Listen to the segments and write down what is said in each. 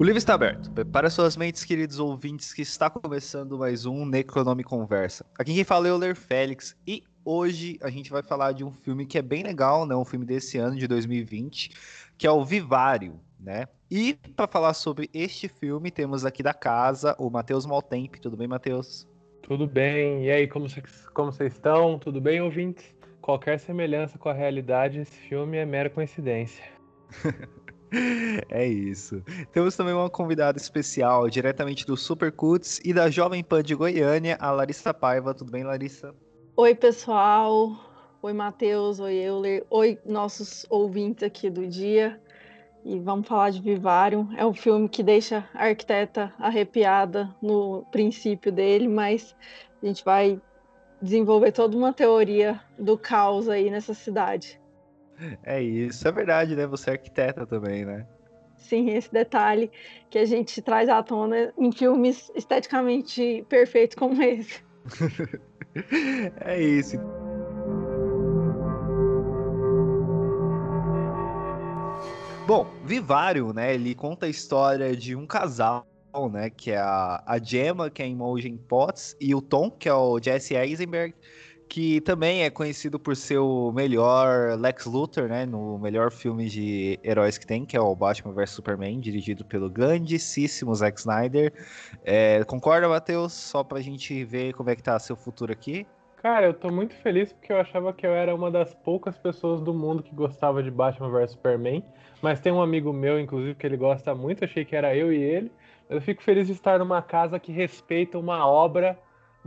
O livro está aberto. Para suas mentes, queridos ouvintes, que está começando mais um Necronome Conversa. Aqui quem fala é o Ler Félix e hoje a gente vai falar de um filme que é bem legal, né? Um filme desse ano, de 2020, que é o Vivário, né? E para falar sobre este filme, temos aqui da casa o Matheus Maltempe. Tudo bem, Matheus? Tudo bem. E aí, como vocês como estão? Tudo bem, ouvintes? Qualquer semelhança com a realidade, esse filme é mera coincidência. É isso. Temos também uma convidada especial, diretamente do Super Cuts e da Jovem Pan de Goiânia, a Larissa Paiva. Tudo bem, Larissa? Oi, pessoal. Oi, Matheus. Oi, Euler. Oi, nossos ouvintes aqui do dia. E vamos falar de Vivarium. É um filme que deixa a arquiteta arrepiada no princípio dele, mas a gente vai desenvolver toda uma teoria do caos aí nessa cidade. É isso, é verdade, né? Você é arquiteta também, né? Sim, esse detalhe que a gente traz à tona em filmes esteticamente perfeitos como esse. é isso. Bom, Vivário, né? Ele conta a história de um casal, né? Que é a, a Gemma, que é a Imogen Potts, e o Tom, que é o Jesse Eisenberg, que também é conhecido por ser o melhor Lex Luthor, né, no melhor filme de heróis que tem, que é o Batman vs Superman, dirigido pelo grandíssimo Zack Snyder. É, concorda, Matheus? Só pra gente ver como é que tá seu futuro aqui. Cara, eu tô muito feliz porque eu achava que eu era uma das poucas pessoas do mundo que gostava de Batman vs Superman, mas tem um amigo meu, inclusive, que ele gosta muito, achei que era eu e ele. Eu fico feliz de estar numa casa que respeita uma obra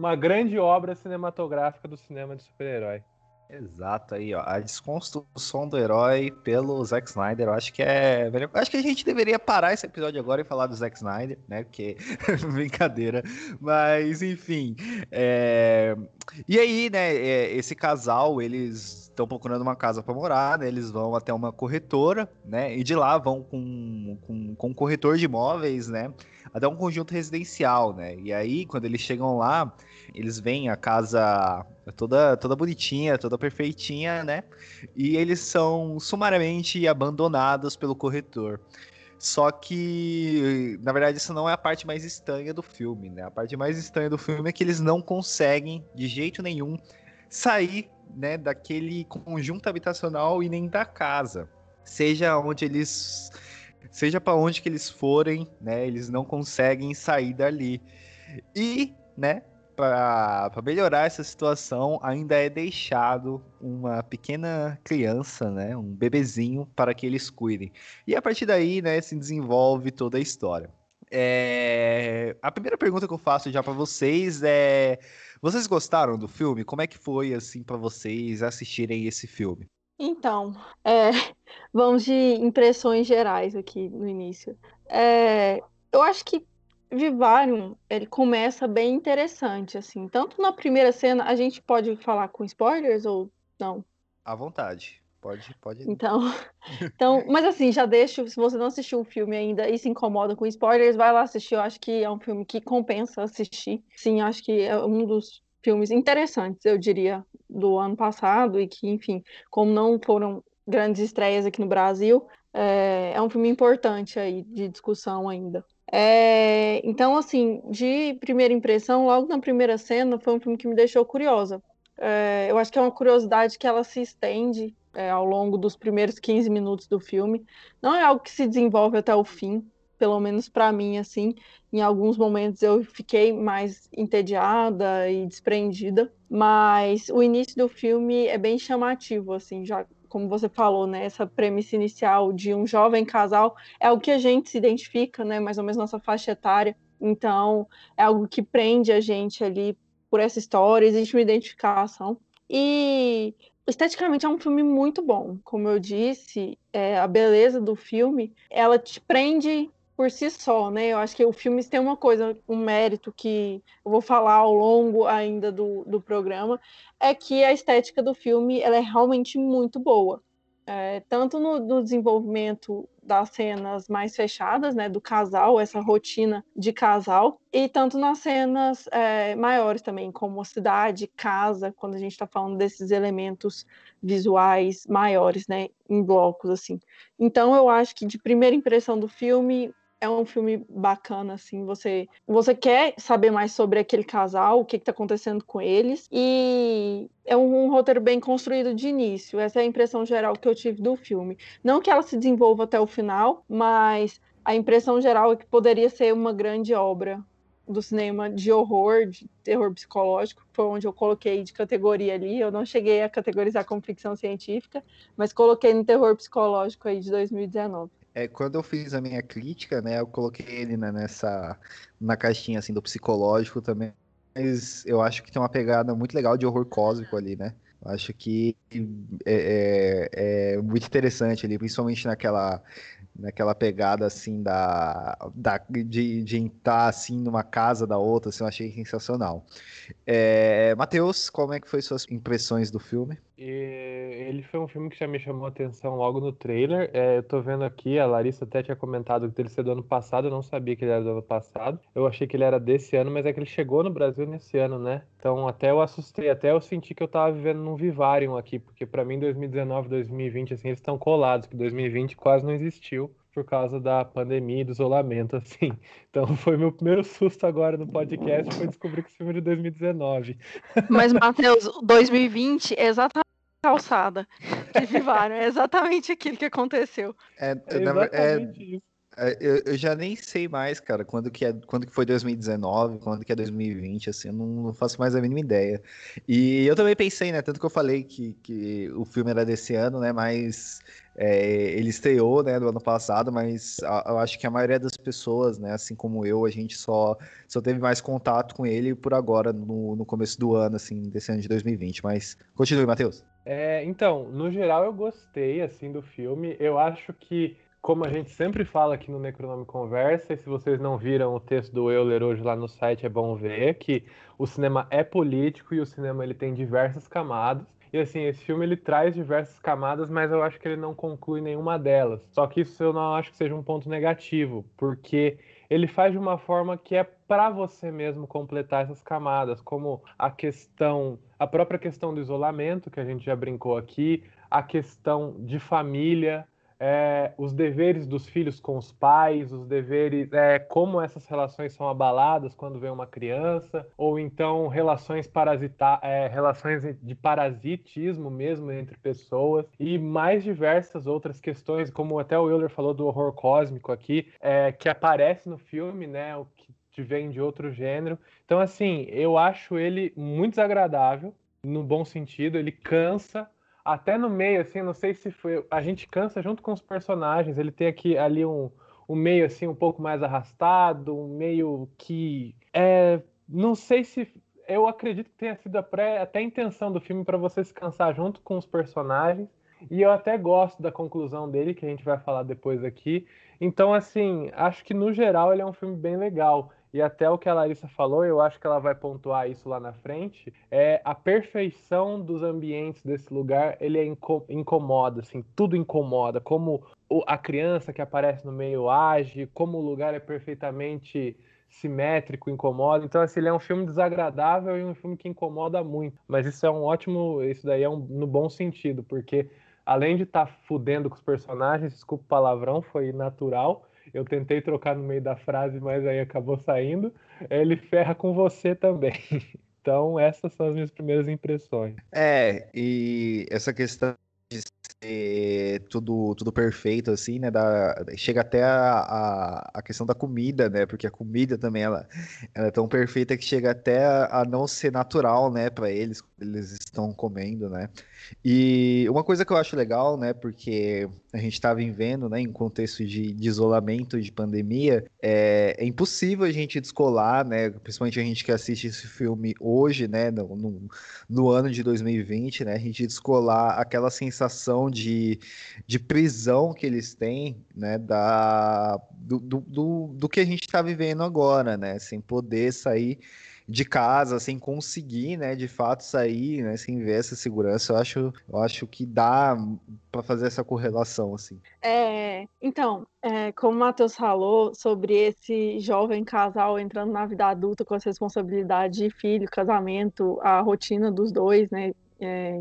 uma grande obra cinematográfica do cinema de super-herói. Exato aí, ó. A desconstrução do herói pelo Zack Snyder. Eu acho que é. Acho que a gente deveria parar esse episódio agora e falar do Zack Snyder, né? Porque brincadeira. Mas, enfim. É... E aí, né? É, esse casal, eles estão procurando uma casa para morar, né? Eles vão até uma corretora, né? E de lá vão com, com, com um corretor de imóveis, né? Até um conjunto residencial, né? E aí, quando eles chegam lá, eles veem a casa toda, toda bonitinha, toda perfeitinha, né? E eles são sumariamente abandonados pelo corretor. Só que, na verdade, isso não é a parte mais estranha do filme, né? A parte mais estranha do filme é que eles não conseguem, de jeito nenhum, sair né, daquele conjunto habitacional e nem da casa. Seja onde eles. Seja para onde que eles forem, né? Eles não conseguem sair dali. E, né, para melhorar essa situação, ainda é deixado uma pequena criança, né, um bebezinho, para que eles cuidem. E a partir daí, né, se desenvolve toda a história. É... A primeira pergunta que eu faço já para vocês é: vocês gostaram do filme? Como é que foi assim para vocês assistirem esse filme? Então, é... vamos de impressões gerais aqui no início. É... Eu acho que Vivarium, ele começa bem interessante, assim. Tanto na primeira cena, a gente pode falar com spoilers ou não? À vontade. Pode, pode. Então, então, mas assim, já deixo, se você não assistiu o filme ainda e se incomoda com spoilers, vai lá assistir. Eu acho que é um filme que compensa assistir. Sim, acho que é um dos filmes interessantes, eu diria, do ano passado e que, enfim, como não foram grandes estreias aqui no Brasil, é, é um filme importante aí de discussão ainda. É, então, assim, de primeira impressão, logo na primeira cena, foi um filme que me deixou curiosa. É, eu acho que é uma curiosidade que ela se estende é, ao longo dos primeiros 15 minutos do filme. Não é algo que se desenvolve até o fim, pelo menos para mim, assim. Em alguns momentos eu fiquei mais entediada e desprendida, mas o início do filme é bem chamativo, assim, já como você falou, né, essa premissa inicial de um jovem casal é o que a gente se identifica, né, mais ou menos nossa faixa etária. Então, é algo que prende a gente ali por essa história, existe uma identificação. E esteticamente é um filme muito bom. Como eu disse, é, a beleza do filme, ela te prende por si só, né? Eu acho que o filme tem uma coisa, um mérito que eu vou falar ao longo ainda do, do programa, é que a estética do filme ela é realmente muito boa. É, tanto no, no, desenvolvimento das cenas mais fechadas, né, do casal, essa rotina de casal, e tanto nas cenas é, maiores também, como cidade, casa, quando a gente está falando desses elementos visuais maiores, né, em blocos assim. Então eu acho que de primeira impressão do filme é um filme bacana, assim. Você, você quer saber mais sobre aquele casal, o que, está acontecendo com eles. E é um, um, roteiro bem construído de início. Essa é a impressão geral que eu tive do filme. Não que ela se desenvolva até o final, mas a impressão geral é que poderia ser uma grande obra do cinema de horror, de terror psicológico, foi onde eu coloquei de categoria ali. Eu não cheguei a categorizar como ficção científica, mas coloquei no terror psicológico aí de 2019. É, quando eu fiz a minha crítica, né, eu coloquei ele né, nessa na caixinha assim do psicológico também, mas eu acho que tem uma pegada muito legal de horror cósmico ali, né? Eu acho que é, é, é muito interessante ali, principalmente naquela naquela pegada assim da, da de, de entrar assim numa casa da outra, assim, eu achei sensacional. É, Matheus, como é que foi suas impressões do filme? Ele foi um filme que já me chamou a atenção logo no trailer. É, eu tô vendo aqui, a Larissa até tinha comentado que ele ser do ano passado, eu não sabia que ele era do ano passado. Eu achei que ele era desse ano, mas é que ele chegou no Brasil nesse ano, né? Então até eu assustei, até eu senti que eu tava vivendo num Vivarium aqui, porque para mim 2019, 2020, assim, eles estão colados, que 2020 quase não existiu por causa da pandemia e do isolamento, assim. Então foi meu primeiro susto agora no podcast, foi descobrir que esse filme é de 2019. Mas, Matheus, 2020 é exatamente calçada que vivaram, é exatamente aquilo que aconteceu. É, é, é É, eu, eu, já nem sei mais, cara, quando que, é, quando que foi 2019, quando que é 2020, assim, eu não, não, faço mais a mínima ideia. E eu também pensei, né, tanto que eu falei que, que o filme era desse ano, né, mas é, ele estreou, né, do ano passado, mas a, eu acho que a maioria das pessoas, né, assim como eu, a gente só, só teve mais contato com ele por agora, no, no começo do ano, assim, desse ano de 2020. Mas continue, Matheus. É, então, no geral eu gostei, assim, do filme. Eu acho que como a gente sempre fala aqui no Necronome Conversa, e se vocês não viram o texto do Euler hoje lá no site, é bom ver que o cinema é político e o cinema ele tem diversas camadas. E assim, esse filme ele traz diversas camadas, mas eu acho que ele não conclui nenhuma delas. Só que isso eu não acho que seja um ponto negativo, porque ele faz de uma forma que é para você mesmo completar essas camadas, como a questão, a própria questão do isolamento, que a gente já brincou aqui, a questão de família, é, os deveres dos filhos com os pais, os deveres, é, como essas relações são abaladas quando vem uma criança, ou então relações parasita é, relações de parasitismo mesmo entre pessoas, e mais diversas outras questões, como até o Euler falou do horror cósmico aqui, é, que aparece no filme, né? O que vem de outro gênero. Então, assim, eu acho ele muito desagradável, no bom sentido, ele cansa até no meio, assim, não sei se foi. A gente cansa junto com os personagens. Ele tem aqui ali um, um meio assim um pouco mais arrastado, um meio que. É, não sei se. Eu acredito que tenha sido a pré, até a intenção do filme para você se cansar junto com os personagens. E eu até gosto da conclusão dele, que a gente vai falar depois aqui. Então, assim, acho que no geral ele é um filme bem legal e até o que a Larissa falou, eu acho que ela vai pontuar isso lá na frente, é a perfeição dos ambientes desse lugar, ele é incomoda, assim, tudo incomoda, como a criança que aparece no meio age, como o lugar é perfeitamente simétrico, incomoda. Então, assim, ele é um filme desagradável e um filme que incomoda muito. Mas isso é um ótimo, isso daí é um, no bom sentido, porque além de estar tá fudendo com os personagens, desculpa o palavrão, foi natural, eu tentei trocar no meio da frase, mas aí acabou saindo. Ele ferra com você também. Então, essas são as minhas primeiras impressões. É, e essa questão de ser tudo, tudo perfeito, assim, né? Da, chega até a, a, a, questão da comida, né? Porque a comida também ela, ela é tão perfeita que chega até a, a não ser natural, né, para eles, eles estão comendo, né? E uma coisa que eu acho legal, né, porque a gente está vivendo, né, em contexto de, de isolamento, de pandemia, é, é, impossível a gente descolar, né, principalmente a gente que assiste esse filme hoje, né, no, no, no ano de 2020, né, a gente descolar aquela sensação de, de prisão que eles têm, né, da, do, do, do, que a gente está vivendo agora, né, sem poder sair de casa sem conseguir, né, de fato sair, né, sem ver essa segurança, eu acho, eu acho que dá para fazer essa correlação, assim. É, então, é, como o Matheus falou sobre esse jovem casal entrando na vida adulta com as responsabilidades de filho, casamento, a rotina dos dois, né, é,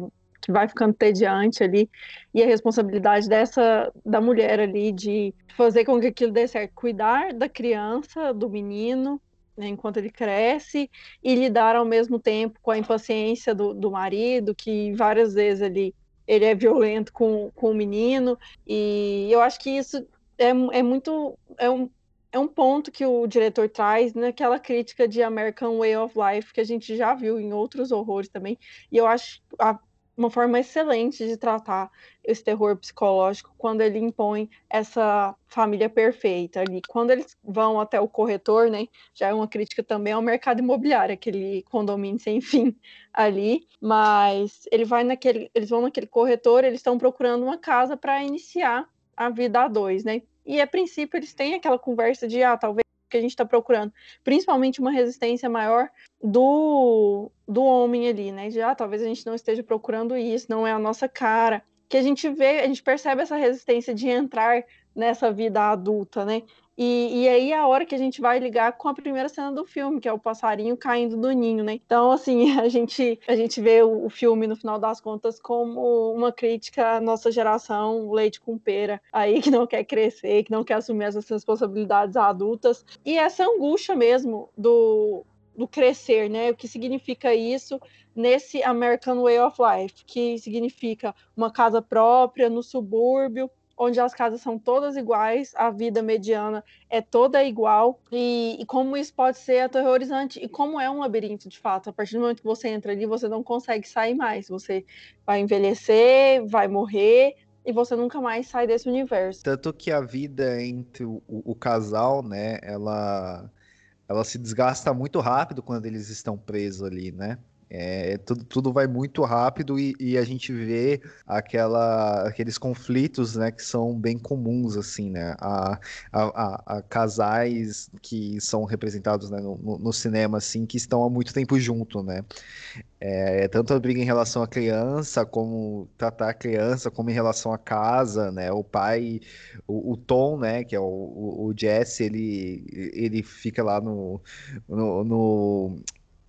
vai ficando tediante ali, e a responsabilidade dessa da mulher ali de fazer com que aquilo dê certo, cuidar da criança, do menino, né, enquanto ele cresce, e lidar ao mesmo tempo com a impaciência do, do marido, que várias vezes ele, ele é violento com, com o menino, e eu acho que isso é, é muito. É um, é um ponto que o diretor traz naquela crítica de American Way of Life que a gente já viu em outros horrores também. E eu acho a, uma forma excelente de tratar esse terror psicológico quando ele impõe essa família perfeita ali. Quando eles vão até o corretor, né? Já é uma crítica também ao mercado imobiliário, aquele condomínio sem fim ali. Mas ele vai naquele, eles vão naquele corretor, eles estão procurando uma casa para iniciar a vida a dois, né? E a princípio eles têm aquela conversa de, ah, talvez que a gente está procurando, principalmente uma resistência maior do, do homem ali, né? De, ah, talvez a gente não esteja procurando isso, não é a nossa cara. Que a gente vê, a gente percebe essa resistência de entrar nessa vida adulta, né? E, e aí é a hora que a gente vai ligar com a primeira cena do filme, que é o passarinho caindo do ninho, né? Então, assim, a gente, a gente vê o, o filme, no final das contas, como uma crítica à nossa geração, leite com pera, aí que não quer crescer, que não quer assumir essas responsabilidades adultas. E essa angústia mesmo do, do crescer, né? O que significa isso nesse American Way of Life, que significa uma casa própria no subúrbio, onde as casas são todas iguais, a vida mediana é toda igual, e, e, como isso pode ser aterrorizante, e como é um labirinto de fato. A partir do momento que você entra ali, você não consegue sair mais. Você vai envelhecer, vai morrer, e você nunca mais sai desse universo. Tanto que a vida entre o, o, casal, né, ela, ela se desgasta muito rápido quando eles estão presos ali, né? É, tudo, tudo vai muito rápido e, e, a gente vê aquela, aqueles conflitos né, que são bem comuns, assim, né? A, a, a casais que são representados né, no, no, cinema, assim, que estão há muito tempo junto, né? É, tanto a briga em relação à criança, como tratar a criança, como em relação à casa, né? O pai, o, o Tom, né? Que é o, o, o Jesse, ele, ele fica lá no, no, no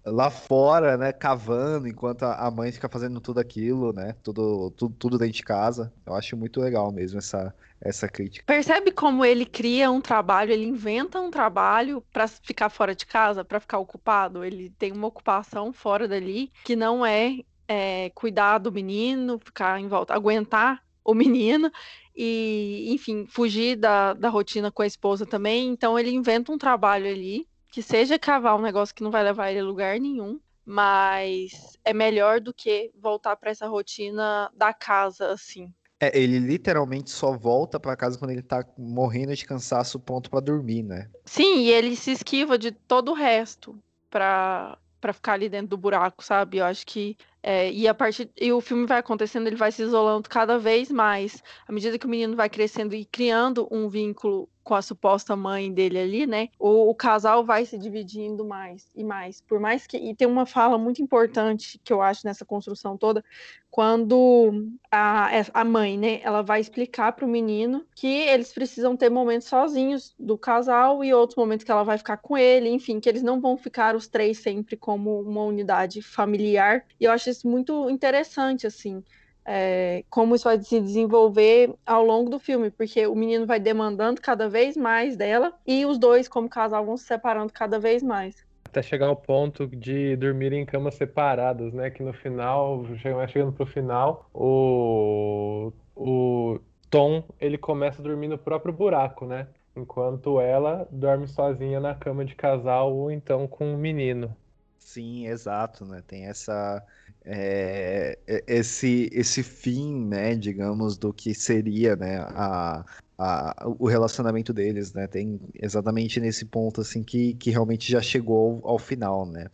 lá fora, né, cavando, enquanto a mãe fica fazendo tudo aquilo, né, tudo, tudo, tudo dentro de casa. Eu acho muito legal mesmo essa, essa crítica. Percebe como ele cria um trabalho, ele inventa um trabalho para ficar fora de casa, para ficar ocupado. Ele tem uma ocupação fora dali que não é, é cuidar do menino, ficar em volta, aguentar o menino e, enfim, fugir da, da rotina com a esposa também. Então ele inventa um trabalho ali que seja cavar um negócio que não vai levar ele a lugar nenhum, mas é melhor do que voltar para essa rotina da casa, assim. É, ele literalmente só volta para casa quando ele tá morrendo de cansaço, ponto para dormir, né? Sim, e ele se esquiva de todo o resto para para ficar ali dentro do buraco, sabe? Eu acho que é, e a partir e o filme vai acontecendo, ele vai se isolando cada vez mais à medida que o menino vai crescendo e criando um vínculo com a suposta mãe dele ali, né? O, o, casal vai se dividindo mais e mais. Por mais que. E tem uma fala muito importante que eu acho nessa construção toda, quando a, a mãe, né, ela vai explicar para o menino que eles precisam ter momentos sozinhos do casal e outros momentos que ela vai ficar com ele, enfim, que eles não vão ficar os três sempre como uma unidade familiar. E eu acho isso muito interessante, assim é, como isso vai se desenvolver ao longo do filme, porque o menino vai demandando cada vez mais dela e os dois, como casal, vão se separando cada vez mais. Até chegar ao ponto de dormir em camas separadas, né? Que no final, chegando pro final, o, o Tom ele começa a dormir no próprio buraco, né? Enquanto ela dorme sozinha na cama de casal ou então com o um menino. Sim, exato, né? Tem essa é, esse esse fim, né, digamos, do que seria, né, a, a, o relacionamento deles, né? Tem exatamente nesse ponto assim que, que realmente já chegou ao, ao final, né?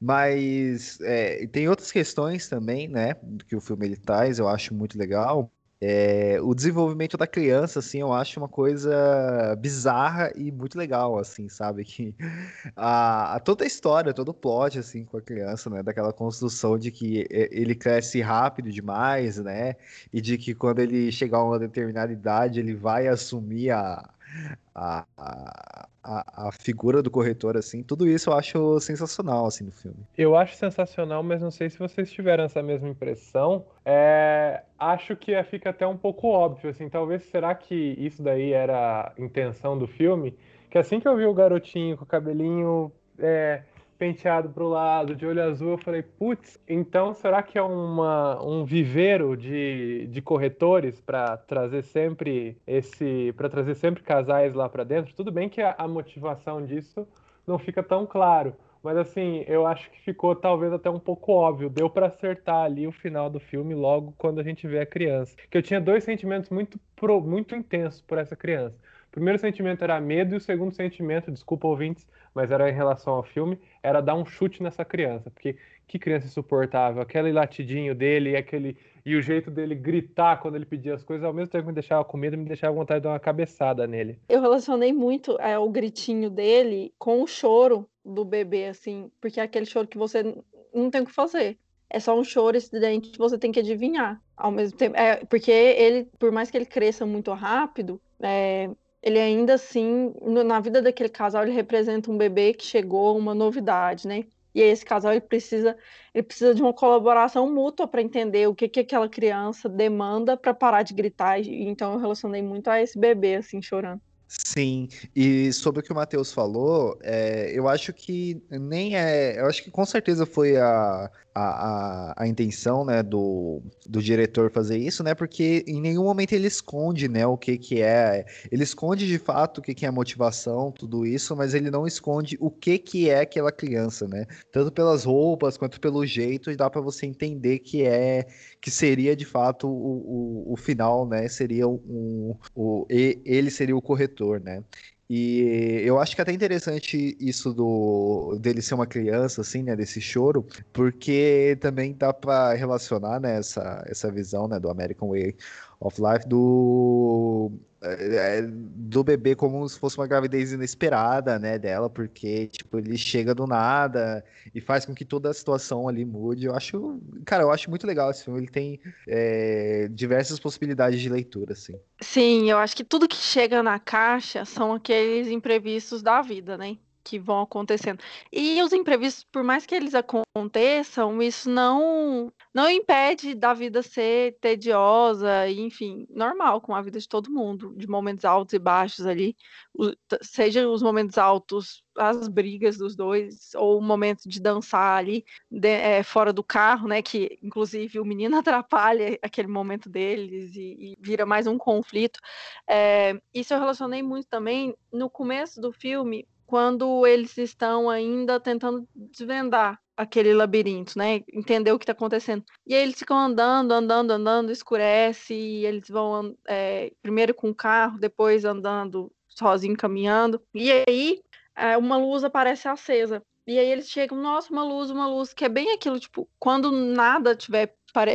Mas é, tem outras questões também, né, que o filme ele traz, eu acho muito legal. É, o desenvolvimento da criança, assim, eu acho uma coisa bizarra e muito legal, assim, sabe? Que a, a, toda a história, todo o plot, assim, com a criança, né? Daquela construção de que ele cresce rápido demais, né? E de que quando ele chegar a uma determinada idade, ele vai assumir a, a, a, a, figura do corretor, assim, tudo isso eu acho sensacional, assim, no filme. Eu acho sensacional, mas não sei se vocês tiveram essa mesma impressão. É, acho que fica até um pouco óbvio, assim, talvez, será que isso daí era a intenção do filme? Que assim que eu vi o garotinho com o cabelinho... É, penteado para o lado, de olho azul, eu falei, putz, então será que é uma, um viveiro de, de corretores para trazer sempre esse, para trazer sempre casais lá para dentro? Tudo bem que a, a motivação disso não fica tão claro, mas assim, eu acho que ficou talvez até um pouco óbvio. Deu para acertar ali o final do filme logo quando a gente vê a criança. Que eu tinha dois sentimentos muito, pro, muito intensos por essa criança. Primeiro sentimento era medo e o segundo sentimento, desculpa ouvintes, mas era em relação ao filme, era dar um chute nessa criança, porque que criança insuportável, aquele latidinho dele aquele e o jeito dele gritar quando ele pedia as coisas, ao mesmo tempo me deixava com medo, me deixava vontade de dar uma cabeçada nele. Eu relacionei muito é, o gritinho dele com o choro do bebê, assim, porque é aquele choro que você não tem o que fazer. É só um choro estridente que você tem que adivinhar ao mesmo tempo. É, porque ele, por mais que ele cresça muito rápido, é, ele ainda assim, na vida daquele casal, ele representa um bebê que chegou, uma novidade, né? E esse casal ele precisa, ele precisa de uma colaboração mútua para entender o que, que aquela criança demanda para parar de gritar. Então eu relacionei muito a esse bebê assim chorando. Sim, e sobre o que o Matheus falou, é, eu acho que nem é. Eu acho que com certeza foi a, a, a, intenção né, do, do diretor fazer isso, né? Porque em nenhum momento ele esconde né, o que, que é. Ele esconde de fato o que, que é motivação, tudo isso, mas ele não esconde o que, que é aquela criança, né? Tanto pelas roupas quanto pelo jeito, dá para você entender que é que seria de fato o, o, o final, né? Seria um, o, ele seria o corretor, né? E eu acho que é até interessante isso do dele ser uma criança, assim, né, desse choro, porque também dá para relacionar, né, essa, essa visão, né, do American Way of Life do do bebê como se fosse uma gravidez inesperada, né, dela, porque, tipo, ele chega do nada e faz com que toda a situação ali mude. Eu acho, cara, eu acho muito legal esse filme, ele tem é, diversas possibilidades de leitura, assim. Sim, eu acho que tudo que chega na caixa são aqueles imprevistos da vida, né? Que vão acontecendo. E os imprevistos, por mais que eles aconteçam, isso não não impede da vida ser tediosa, enfim, normal com a vida de todo mundo, de momentos altos e baixos ali, seja os momentos altos, as brigas dos dois, ou o momento de dançar ali de, é, fora do carro, né? Que inclusive o menino atrapalha aquele momento deles e, e vira mais um conflito. É, isso eu relacionei muito também no começo do filme quando eles estão ainda tentando desvendar aquele labirinto, né? Entender o que está acontecendo. E aí eles ficam andando, andando, andando, escurece, e eles vão é, primeiro com o carro, depois andando sozinho, caminhando. E aí é, uma luz aparece acesa. E aí eles chegam, nossa, uma luz, uma luz, que é bem aquilo, tipo, quando nada tiver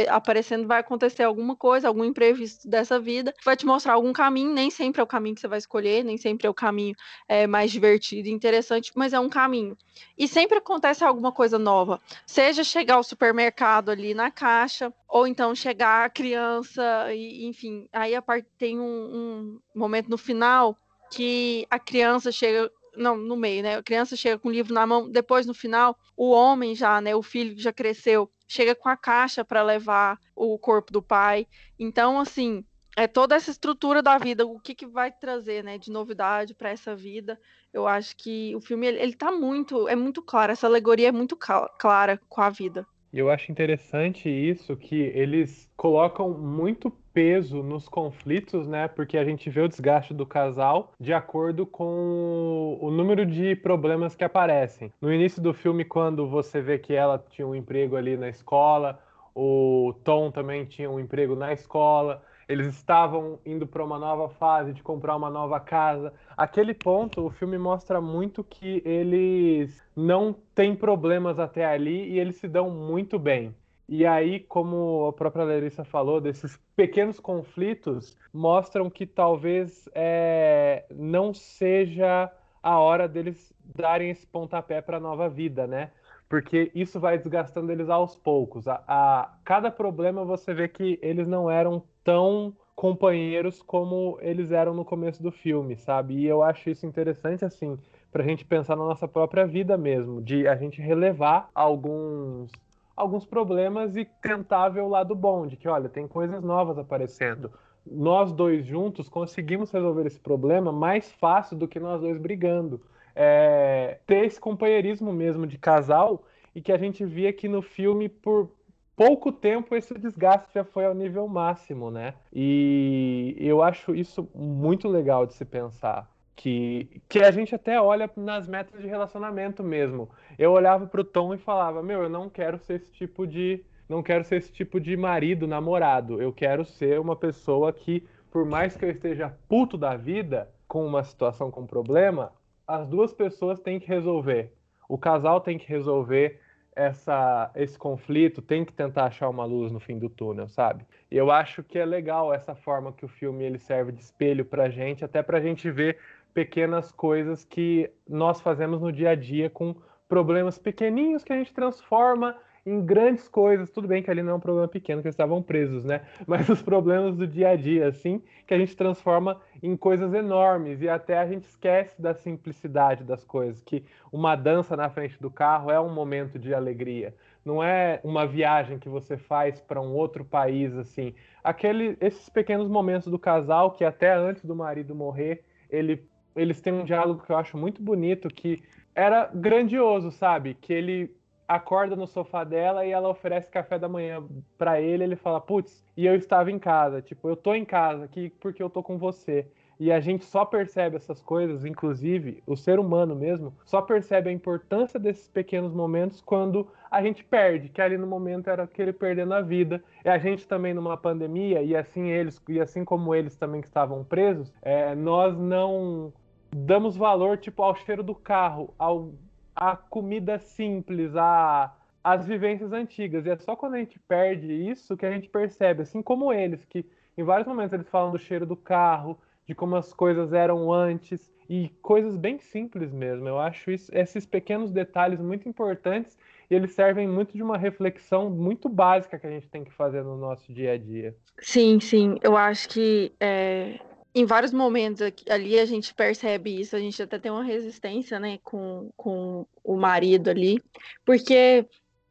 aparecendo, vai acontecer alguma coisa, algum imprevisto dessa vida, vai te mostrar algum caminho, nem sempre é o caminho que você vai escolher, nem sempre é o caminho é, mais divertido e interessante, mas é um caminho. E sempre acontece alguma coisa nova, seja chegar ao supermercado ali na caixa, ou então chegar a criança, e, enfim, aí a parte tem um, um momento no final que a criança chega não, no meio, né? A criança chega com o livro na mão, depois no final, o homem já, né, o filho já cresceu, chega com a caixa para levar o corpo do pai. Então, assim, é toda essa estrutura da vida, o que, que vai trazer, né, de novidade para essa vida. Eu acho que o filme ele, ele tá muito, é muito claro, essa alegoria é muito clara com a vida. E eu acho interessante isso que eles colocam muito peso nos conflitos, né? Porque a gente vê o desgaste do casal de acordo com o número de problemas que aparecem. No início do filme, quando você vê que ela tinha um emprego ali na escola, o Tom também tinha um emprego na escola, eles estavam indo para uma nova fase de comprar uma nova casa. Aquele ponto, o filme mostra muito que eles não têm problemas até ali e eles se dão muito bem. E aí, como a própria Larissa falou, desses pequenos conflitos mostram que talvez é, não seja a hora deles darem esse pontapé para a nova vida, né? Porque isso vai desgastando eles aos poucos. A, a, cada problema você vê que eles não eram tão companheiros como eles eram no começo do filme, sabe? E eu acho isso interessante, assim, pra gente pensar na nossa própria vida mesmo, de a gente relevar alguns alguns problemas e tentar ver o lado bom, de que, olha, tem coisas novas aparecendo. Nós dois juntos conseguimos resolver esse problema mais fácil do que nós dois brigando. É, ter esse companheirismo mesmo de casal e que a gente via que no filme, por pouco tempo, esse desgaste já foi ao nível máximo, né? E eu acho isso muito legal de se pensar que, que a gente até olha nas metas de relacionamento mesmo. Eu olhava pro Tom e falava: "Meu, eu não quero ser esse tipo de não quero ser esse tipo de marido, namorado. Eu quero ser uma pessoa que, por mais que eu esteja puto da vida com uma situação com problema, as duas pessoas têm que resolver. O casal tem que resolver essa, esse conflito, tem que tentar achar uma luz no fim do túnel, sabe? E eu acho que é legal essa forma que o filme ele serve de espelho pra gente, até pra gente ver pequenas coisas que nós fazemos no dia a dia com problemas pequeninhos que a gente transforma em grandes coisas. Tudo bem que ali não é um problema pequeno, que eles estavam presos, né? Mas os problemas do dia a dia, assim, que a gente transforma em coisas enormes e até a gente esquece da simplicidade das coisas, que uma dança na frente do carro é um momento de alegria. Não é uma viagem que você faz para um outro país, assim. Aquele, esses pequenos momentos do casal que até antes do marido morrer, ele eles têm um diálogo que eu acho muito bonito, que era grandioso, sabe? Que ele acorda no sofá dela e ela oferece café da manhã para ele, ele fala: "Putz, e eu estava em casa, tipo, eu tô em casa aqui porque eu tô com você". E a gente só percebe essas coisas, inclusive o ser humano mesmo, só percebe a importância desses pequenos momentos quando a gente perde, que ali no momento era aquele perdendo a vida. E a gente também numa pandemia, e assim eles, e assim como eles também que estavam presos, é, nós não damos valor tipo ao cheiro do carro, ao a comida simples, a as vivências antigas. E é só quando a gente perde isso que a gente percebe, assim como eles, que em vários momentos eles falam do cheiro do carro, de como as coisas eram antes e coisas bem simples mesmo. Eu acho isso, esses pequenos detalhes muito importantes e eles servem muito de uma reflexão muito básica que a gente tem que fazer no nosso dia a dia. Sim, sim. Eu acho que é, em vários momentos ali a gente percebe isso, a gente até tem uma resistência, né, com, com o marido ali, porque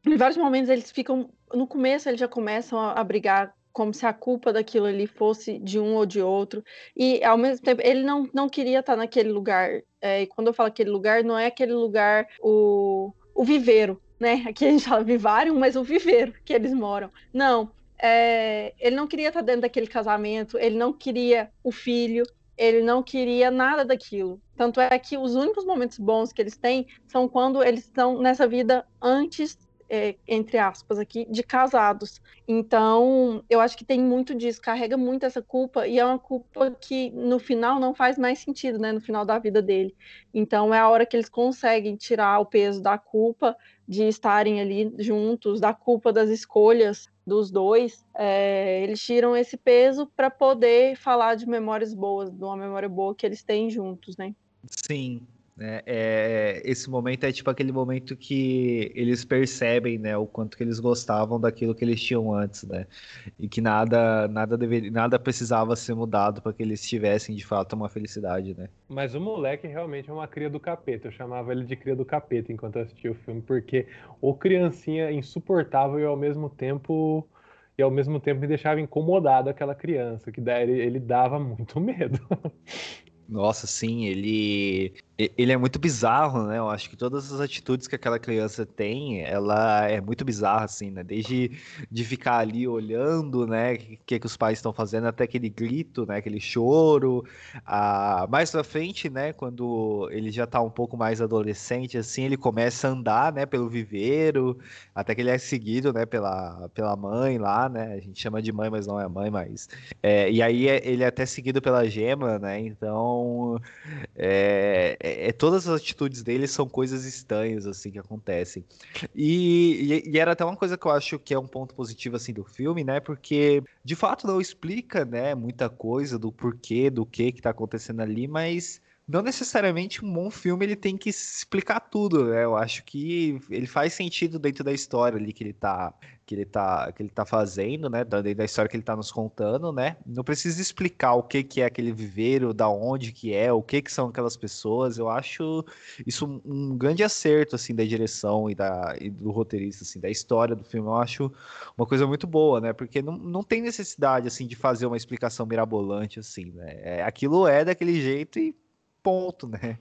em vários momentos eles ficam, no começo eles já começam a, a brigar como se a culpa daquilo ali fosse de um ou de outro, e ao mesmo tempo ele não, não queria estar naquele lugar, é, e quando eu falo aquele lugar, não é aquele lugar, o, o viveiro, né, aqui a gente fala vivário, mas o viveiro que eles moram, não, é, ele não queria estar dentro daquele casamento, ele não queria o filho, ele não queria nada daquilo. Tanto é que os únicos momentos bons que eles têm são quando eles estão nessa vida antes, é, entre aspas, aqui, de casados. Então, eu acho que tem muito disso, carrega muito essa culpa, e é uma culpa que no final não faz mais sentido, né? No final da vida dele. Então, é a hora que eles conseguem tirar o peso da culpa de estarem ali juntos, da culpa das escolhas dos dois, é, eles tiram esse peso para poder falar de memórias boas, de uma memória boa que eles têm juntos, né? Sim, né? É, esse momento é tipo aquele momento que eles percebem, né, o quanto que eles gostavam daquilo que eles tinham antes, né? E que nada, nada deveria, nada precisava ser mudado para que eles tivessem de fato uma felicidade, né? Mas o moleque realmente é uma cria do capeta. Eu chamava ele de cria do capeta enquanto eu assistia o filme, porque o criancinha insuportável e ao mesmo tempo e ao mesmo tempo me deixava incomodado aquela criança, que daí ele, ele dava muito medo. Nossa, sim, ele ele é muito bizarro, né? Eu acho que todas as atitudes que aquela criança tem, ela é muito bizarra, assim, né? Desde de ficar ali olhando, né? O que, que os pais estão fazendo, até aquele grito, né? Aquele choro. Ah, mais pra frente, né? Quando ele já tá um pouco mais adolescente, assim, ele começa a andar, né? Pelo viveiro, até que ele é seguido, né? Pela, pela mãe lá, né? A gente chama de mãe, mas não é mãe, mas... É, e aí é, ele é até seguido pela gema, né? Então... É, é, é, todas as atitudes dele são coisas estranhas, assim, que acontecem. E, e, e, era até uma coisa que eu acho que é um ponto positivo, assim, do filme, né? Porque, de fato, não explica, né, muita coisa do porquê, do que que tá acontecendo ali, mas não necessariamente um bom filme ele tem que explicar tudo, né? Eu acho que ele faz sentido dentro da história ali que ele tá que ele tá, que ele tá fazendo, né? Da, da história que ele tá nos contando, né? Não precisa explicar o que, que é aquele viveiro, da onde que é, o que que são aquelas pessoas. Eu acho isso um grande acerto, assim, da direção e, da, e do roteirista, assim, da história do filme. Eu acho uma coisa muito boa, né? Porque não, não tem necessidade, assim, de fazer uma explicação mirabolante, assim, né? É, aquilo é daquele jeito e ponto, né?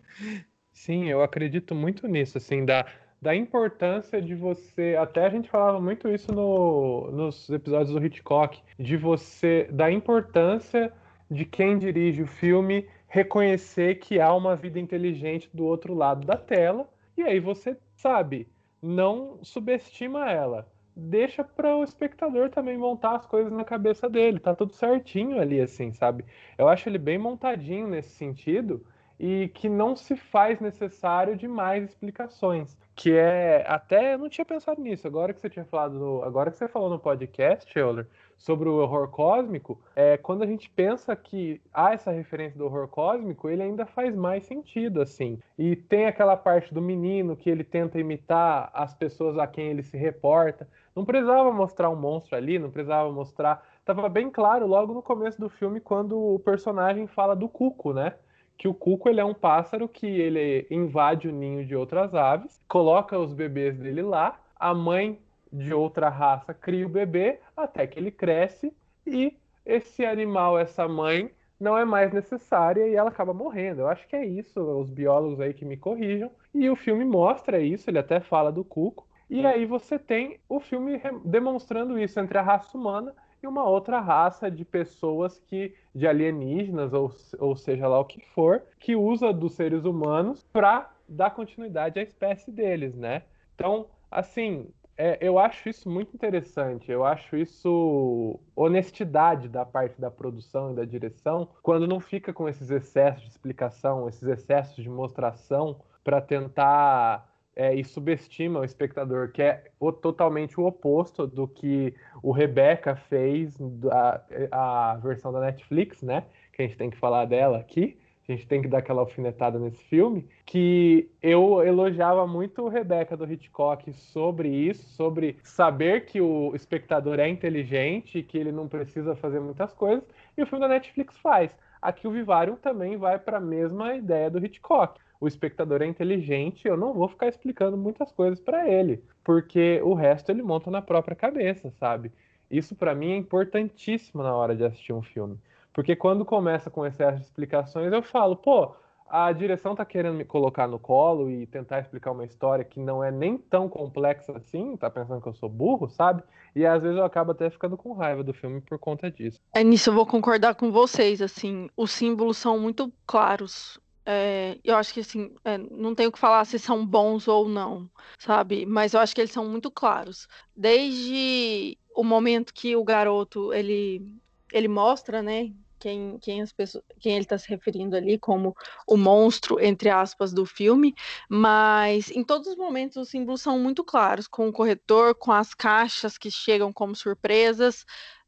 Sim, eu acredito muito nisso, assim, da da importância de você. Até a gente falava muito isso no, nos episódios do Hitchcock, de você. da importância de quem dirige o filme reconhecer que há uma vida inteligente do outro lado da tela, e aí você sabe, não subestima ela. Deixa para o espectador também montar as coisas na cabeça dele, tá tudo certinho ali, assim, sabe? Eu acho ele bem montadinho nesse sentido e que não se faz necessário de mais explicações que é até eu não tinha pensado nisso. Agora que você tinha falado, no, agora que você falou no podcast, Euler, sobre o horror cósmico, é quando a gente pensa que há essa referência do horror cósmico, ele ainda faz mais sentido assim. E tem aquela parte do menino que ele tenta imitar as pessoas a quem ele se reporta. Não precisava mostrar um monstro ali, não precisava mostrar. Tava bem claro logo no começo do filme quando o personagem fala do cuco, né? Que o cuco ele é um pássaro que ele invade o ninho de outras aves, coloca os bebês dele lá, a mãe de outra raça cria o bebê até que ele cresce e esse animal, essa mãe, não é mais necessária e ela acaba morrendo. Eu acho que é isso, os biólogos aí que me corrijam. E o filme mostra isso, ele até fala do cuco. E aí você tem o filme demonstrando isso entre a raça humana e uma outra raça de pessoas que de alienígenas ou, ou seja lá o que for, que usa dos seres humanos para dar continuidade à espécie deles, né? Então, assim, é, eu acho isso muito interessante. Eu acho isso honestidade da parte da produção e da direção, quando não fica com esses excessos de explicação, esses excessos de mostração para tentar é, e subestima o espectador, que é o, totalmente o oposto do que o Rebecca fez, a, a versão da Netflix, né? Que a gente tem que falar dela aqui. A gente tem que dar aquela alfinetada nesse filme. Que eu elogiava muito o Rebecca do Hitchcock sobre isso, sobre saber que o espectador é inteligente, que ele não precisa fazer muitas coisas, e o filme da Netflix faz. Aqui o Vivarium também vai para a mesma ideia do Hitchcock o espectador é inteligente, eu não vou ficar explicando muitas coisas para ele, porque o resto ele monta na própria cabeça, sabe? Isso para mim é importantíssimo na hora de assistir um filme. Porque quando começa com excesso de explicações, eu falo, pô, a direção tá querendo me colocar no colo e tentar explicar uma história que não é nem tão complexa assim, tá pensando que eu sou burro, sabe? E às vezes eu acabo até ficando com raiva do filme por conta disso. É nisso eu vou concordar com vocês, assim, os símbolos são muito claros. É, eu acho que assim, é, não tenho que falar se são bons ou não, sabe? Mas eu acho que eles são muito claros. Desde o momento que o garoto ele, ele mostra, né? Quem, quem, as pessoas, quem ele está se referindo ali como o monstro, entre aspas, do filme, mas em todos os momentos os símbolos são muito claros, com o corretor, com as caixas que chegam como surpresas.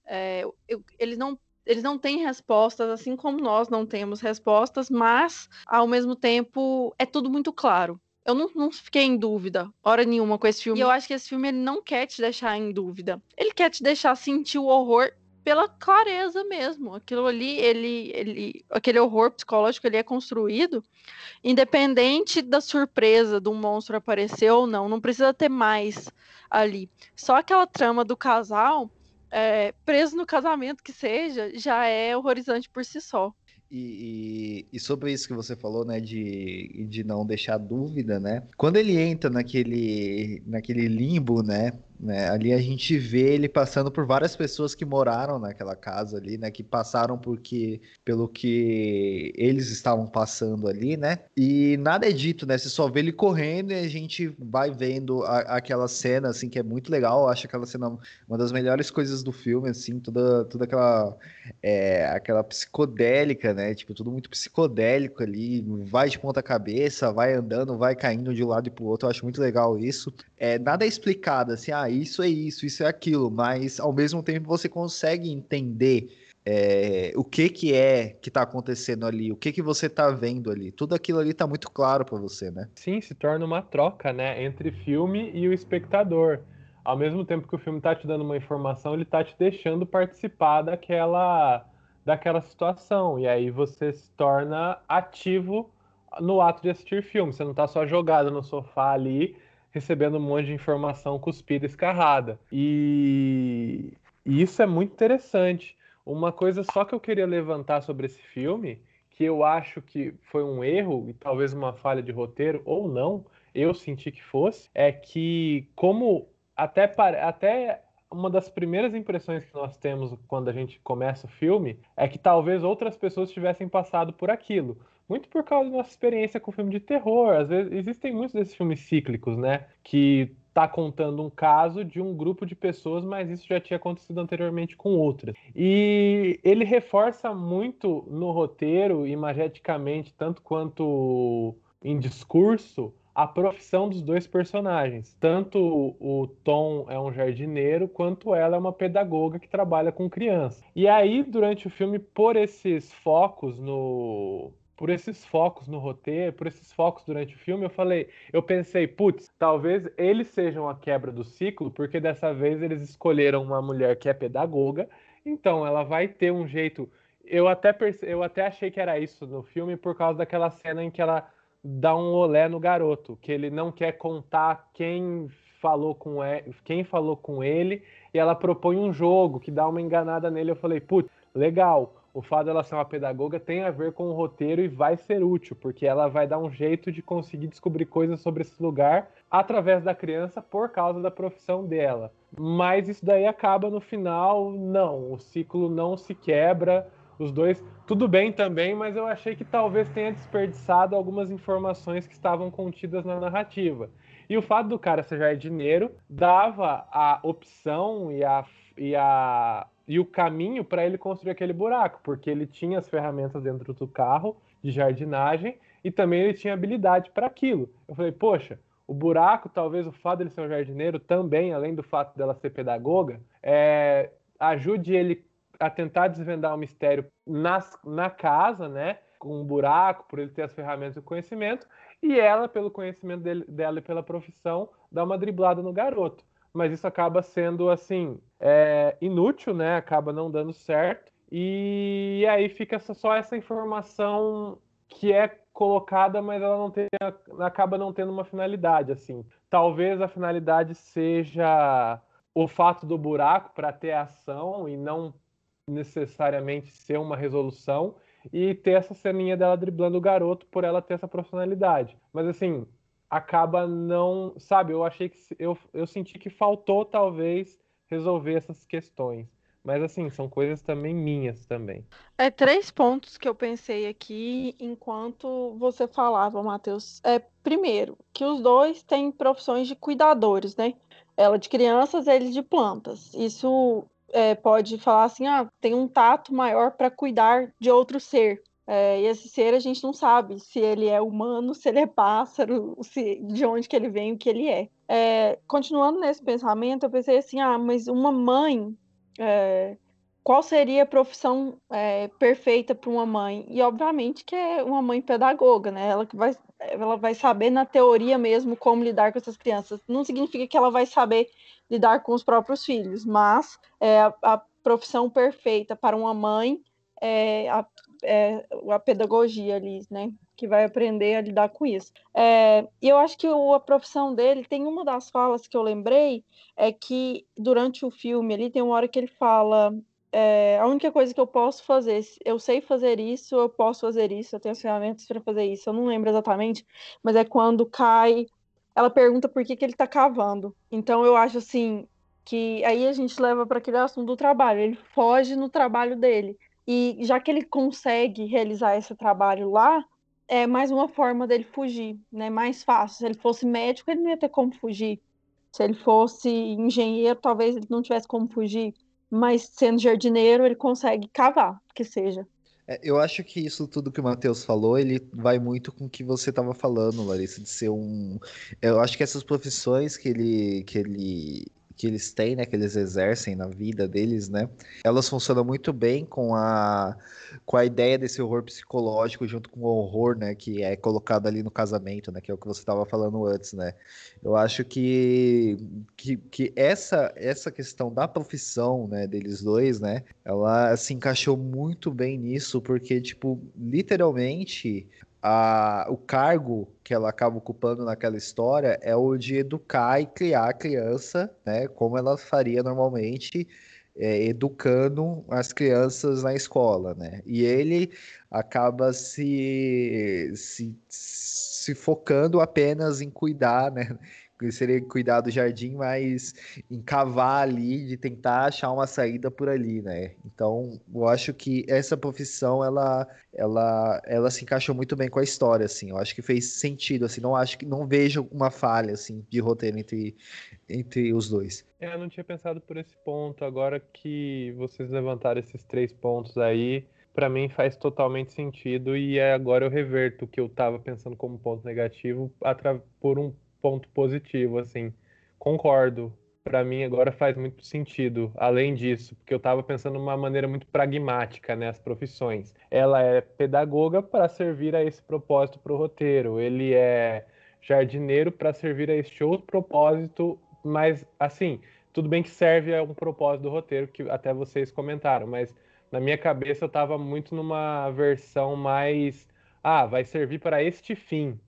É, eu, eles não eles não têm respostas, assim como nós não temos respostas, mas ao mesmo tempo é tudo muito claro. Eu não, não, fiquei em dúvida, hora nenhuma, com esse filme. E eu acho que esse filme ele não quer te deixar em dúvida. Ele quer te deixar sentir o horror pela clareza mesmo. Aquilo ali, ele, ele, aquele horror psicológico, ele é construído independente da surpresa do monstro aparecer ou não. Não precisa ter mais ali. Só aquela trama do casal é, preso no casamento que seja, já é horrorizante por si só. E, e, e, sobre isso que você falou, né, de, de não deixar dúvida, né? Quando ele entra naquele, naquele limbo, né, né? Ali a gente vê ele passando por várias pessoas que moraram naquela casa ali, né? Que passaram porque, pelo que eles estavam passando ali, né? E nada é dito, né? Você só vê ele correndo e a gente vai vendo a, aquela cena, assim, que é muito legal. Eu acho aquela cena uma das melhores coisas do filme, assim, toda, toda aquela, é, aquela psicodélica, né? Tipo, tudo muito psicodélico ali, vai de ponta cabeça, vai andando, vai caindo de um lado e pro outro. Eu acho muito legal isso. É, nada é explicado, assim, ah, isso é isso, isso é aquilo, mas ao mesmo tempo você consegue entender é, o que que é que tá acontecendo ali, o que que você tá vendo ali. Tudo aquilo ali tá muito claro para você, né? Sim, se torna uma troca, né, entre filme e o espectador. Ao mesmo tempo que o filme tá te dando uma informação, ele tá te deixando participar daquela daquela situação. E aí você se torna ativo no ato de assistir filme. Você não tá só jogado no sofá ali recebendo um monte de informação cuspida, escarrada. E, e isso é muito interessante. Uma coisa só que eu queria levantar sobre esse filme, que eu acho que foi um erro e talvez uma falha de roteiro, ou não, eu senti que fosse, é que como até, até uma das primeiras impressões que nós temos quando a gente começa o filme é que talvez outras pessoas tivessem passado por aquilo muito por causa da nossa experiência com filme de terror. Às vezes existem muitos desses filmes cíclicos, né? Que tá contando um caso de um grupo de pessoas, mas isso já tinha acontecido anteriormente com outras. E ele reforça muito no roteiro, imageticamente, tanto quanto em discurso, a profissão dos dois personagens. Tanto o Tom é um jardineiro, quanto ela é uma pedagoga que trabalha com crianças. E aí, durante o filme, por esses focos no, por esses focos no roteiro, por esses focos durante o filme, eu falei, eu pensei, putz, talvez eles sejam a quebra do ciclo, porque dessa vez eles escolheram uma mulher que é pedagoga, então ela vai ter um jeito. Eu até, perce... eu até achei que era isso no filme por causa daquela cena em que ela dá um olé no garoto, que ele não quer contar quem falou com ele, quem falou com ele, e ela propõe um jogo que dá uma enganada nele. Eu falei, putz, legal o fato dela ser uma pedagoga tem a ver com o roteiro e vai ser útil, porque ela vai dar um jeito de conseguir descobrir coisas sobre esse lugar através da criança por causa da profissão dela. Mas isso daí acaba no final, não, o ciclo não se quebra, os dois, tudo bem também, mas eu achei que talvez tenha desperdiçado algumas informações que estavam contidas na narrativa. E o fato do cara ser jardineiro dava a opção e a, e a e o caminho para ele construir aquele buraco, porque ele tinha as ferramentas dentro do carro de jardinagem e também ele tinha habilidade para aquilo. Eu falei, poxa, o buraco, talvez o fato dele ser um jardineiro também, além do fato dela ser pedagoga, é, ajude ele a tentar desvendar o mistério nas, na casa, né? Com um buraco, por ele ter as ferramentas e o conhecimento, e ela, pelo conhecimento dele, dela e pela profissão, dá uma driblada no garoto mas isso acaba sendo assim é, inútil, né? Acaba não dando certo. E aí fica só essa informação que é colocada, mas ela não tem, acaba não tendo uma finalidade, assim. Talvez a finalidade seja o fato do buraco para ter ação e não necessariamente ser uma resolução e ter essa ceninha dela driblando o garoto por ela ter essa profissionalidade. Mas assim, acaba não. Sabe, eu achei que. Eu, eu senti que faltou, talvez, resolver essas questões. Mas assim, são coisas também minhas também. É três pontos que eu pensei aqui enquanto você falava, Matheus. É, primeiro, que os dois têm profissões de cuidadores, né? Ela de crianças, ele de plantas. Isso é, pode falar assim, ah, tem um tato maior para cuidar de outro ser. É, e esse ser a gente não sabe se ele é humano, se ele é pássaro, se, de onde que ele vem, o que ele é. é continuando nesse pensamento, eu pensei assim, ah, mas uma mãe, é, qual seria a profissão é, perfeita para uma mãe? E obviamente que é uma mãe pedagoga, né? Ela que vai, ela vai saber na teoria mesmo como lidar com essas crianças. Não significa que ela vai saber lidar com os próprios filhos, mas é, a, a profissão perfeita para uma mãe é, a, é, a pedagogia ali, né? Que vai aprender a lidar com isso. É, e eu acho que o, a profissão dele tem uma das falas que eu lembrei é que durante o filme ali tem uma hora que ele fala é, a única coisa que eu posso fazer, eu sei fazer isso, eu posso fazer isso, eu tenho as ferramentas para fazer isso. Eu não lembro exatamente, mas é quando cai. Ela pergunta por que, que ele está cavando. Então eu acho assim que aí a gente leva para aquele assunto do trabalho. Ele foge no trabalho dele. E já que ele consegue realizar esse trabalho lá, é mais uma forma dele fugir, né? Mais fácil. Se ele fosse médico, ele não ia ter como fugir. Se ele fosse engenheiro, talvez ele não tivesse como fugir. Mas sendo jardineiro, ele consegue cavar, que seja. É, eu acho que isso tudo que o Matheus falou, ele vai muito com o que você estava falando, Larissa, de ser um. Eu acho que essas profissões que ele, que ele que eles têm, né, que eles exercem na vida deles, né, elas funcionam muito bem com a com a ideia desse horror psicológico junto com o horror, né, que é colocado ali no casamento, né, que é o que você estava falando antes, né. Eu acho que, que, que essa essa questão da profissão, né, deles dois, né, ela se encaixou muito bem nisso, porque tipo, literalmente a, o cargo que ela acaba ocupando naquela história é o de educar e criar a criança, né, como ela faria normalmente, é, educando as crianças na escola, né? E ele acaba se, se, se focando apenas em cuidar, né? Seria cuidar do jardim, mas encavar ali, de tentar achar uma saída por ali, né? Então, eu acho que essa profissão, ela, ela, ela se encaixou muito bem com a história, assim. Eu acho que fez sentido, assim. Não acho que não vejo uma falha, assim, de roteiro entre, entre os dois. É, eu não tinha pensado por esse ponto. Agora que vocês levantaram esses três pontos aí, para mim faz totalmente sentido e é agora eu reverto o que eu estava pensando como ponto negativo por um ponto positivo, assim. Concordo. Para mim agora faz muito sentido. Além disso, porque eu estava pensando de uma maneira muito pragmática, né, as profissões. Ela é pedagoga para servir a esse propósito para o roteiro. Ele é jardineiro para servir a este outro propósito, mas assim, tudo bem que serve a um propósito do roteiro que até vocês comentaram, mas na minha cabeça eu estava muito numa versão mais ah, vai servir para este fim,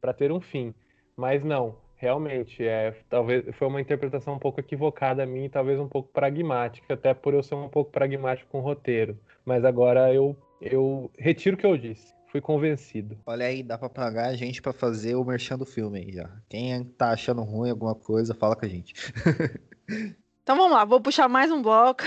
para ter um fim. Mas não, realmente, é, talvez foi uma interpretação um pouco equivocada a mim, talvez um pouco pragmática, até por eu ser um pouco pragmático com o roteiro. Mas agora eu, eu retiro o que eu disse. Fui convencido. Olha aí, dá pra pagar a gente para fazer o merchan do filme aí já. Quem tá achando ruim alguma coisa, fala com a gente. então vamos lá, vou puxar mais um bloco.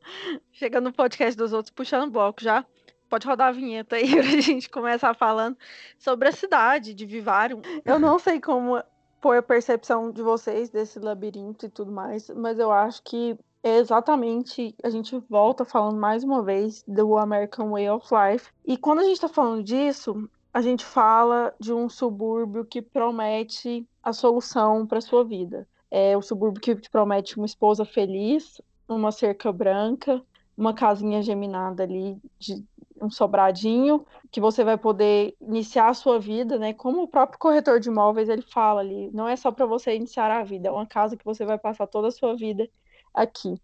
Chegando no podcast dos outros, puxando bloco já. Pode rodar a vinheta aí pra gente começar falando sobre a cidade de Vivarium. Eu não sei como foi a percepção de vocês desse labirinto e tudo mais, mas eu acho que é exatamente a gente volta falando mais uma vez do American Way of Life. E quando a gente está falando disso, a gente fala de um subúrbio que promete a solução para sua vida. É o subúrbio que te promete uma esposa feliz, uma cerca branca, uma casinha geminada ali de um sobradinho que você vai poder iniciar a sua vida, né? Como o próprio corretor de imóveis ele fala ali, não é só para você iniciar a vida, é uma casa que você vai passar toda a sua vida aqui.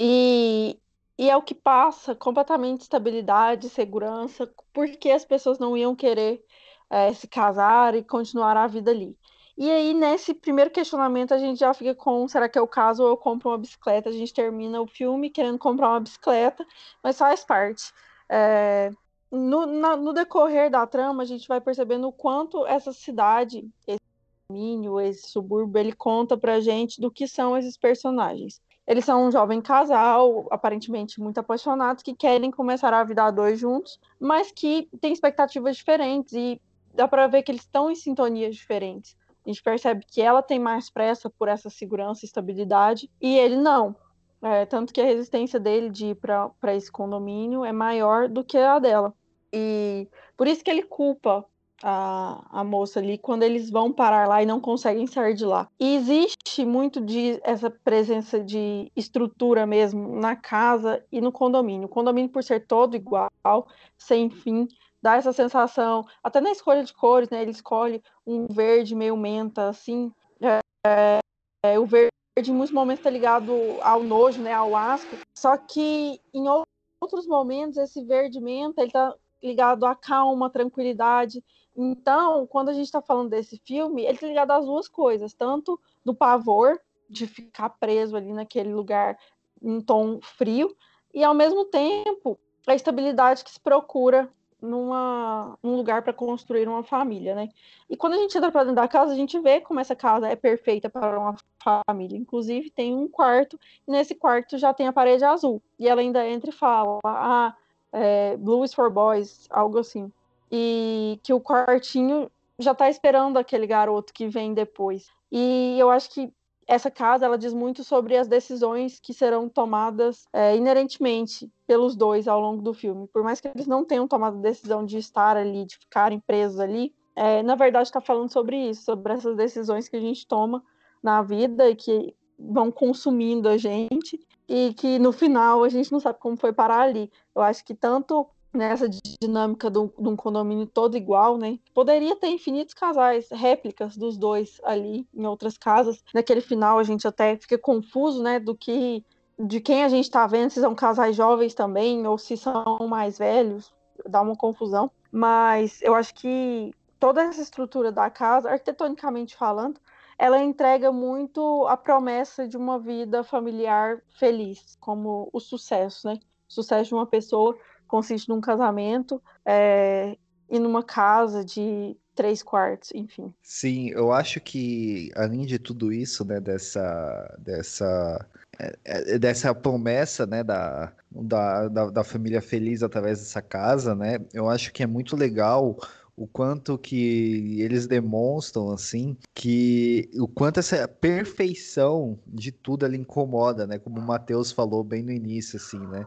E, e é o que passa completamente estabilidade, segurança, porque as pessoas não iam querer é, se casar e continuar a vida ali. E aí, nesse primeiro questionamento, a gente já fica com: será que é o caso ou eu compro uma bicicleta? A gente termina o filme querendo comprar uma bicicleta, mas faz parte. É, no, na, no, decorrer da trama, a gente vai percebendo o quanto essa cidade, esse domínio, esse subúrbio, ele conta pra gente do que são esses personagens. Eles são um jovem casal, aparentemente muito apaixonados, que querem começar a vida a dois juntos, mas que têm expectativas diferentes e dá para ver que eles estão em sintonias diferentes. A gente percebe que ela tem mais pressa por essa segurança e estabilidade e ele não. É, tanto que a resistência dele de ir para esse condomínio é maior do que a dela. E por isso que ele culpa a, a moça ali quando eles vão parar lá e não conseguem sair de lá. E existe muito de essa presença de estrutura mesmo na casa e no condomínio. O condomínio, por ser todo igual, sem fim, dá essa sensação, até na escolha de cores, né? Ele escolhe um verde meio menta, assim. É, é, o verde em muitos momentos está ligado ao nojo, né, ao asco. Só que em outros momentos esse verde menta ele está ligado à calma, tranquilidade. Então, quando a gente está falando desse filme, ele está ligado às duas coisas, tanto do pavor de ficar preso ali naquele lugar em tom frio, e ao mesmo tempo a estabilidade que se procura numa, num lugar para construir uma família, né? E quando a gente entra para dentro da casa, a gente vê como essa casa é perfeita para uma família. Inclusive, tem um quarto, e nesse quarto já tem a parede azul. E ela ainda entra e fala: ah, é, Blue is for boys, algo assim. E que o quartinho já está esperando aquele garoto que vem depois. E eu acho que essa casa ela diz muito sobre as decisões que serão tomadas é, inerentemente pelos dois ao longo do filme. Por mais que eles não tenham tomado a decisão de estar ali, de ficarem presos ali, é, na verdade está falando sobre isso, sobre essas decisões que a gente toma na vida e que vão consumindo a gente e que no final a gente não sabe como foi parar ali. Eu acho que tanto nessa dinâmica de um condomínio todo igual, né? Poderia ter infinitos casais, réplicas dos dois ali em outras casas. Naquele final a gente até fica confuso, né, do que de quem a gente está vendo, se são casais jovens também ou se são mais velhos, dá uma confusão. Mas eu acho que toda essa estrutura da casa, arquitetonicamente falando, ela entrega muito a promessa de uma vida familiar feliz, como o sucesso, né? O sucesso de uma pessoa consiste num casamento é, e numa casa de três quartos, enfim. Sim, eu acho que além de tudo isso, né, dessa dessa é, é, dessa promessa, né, da, da, da, família feliz através dessa casa, né, eu acho que é muito legal o quanto que eles demonstram assim que o quanto essa perfeição de tudo ela incomoda, né? Como o Matheus falou bem no início, assim, né?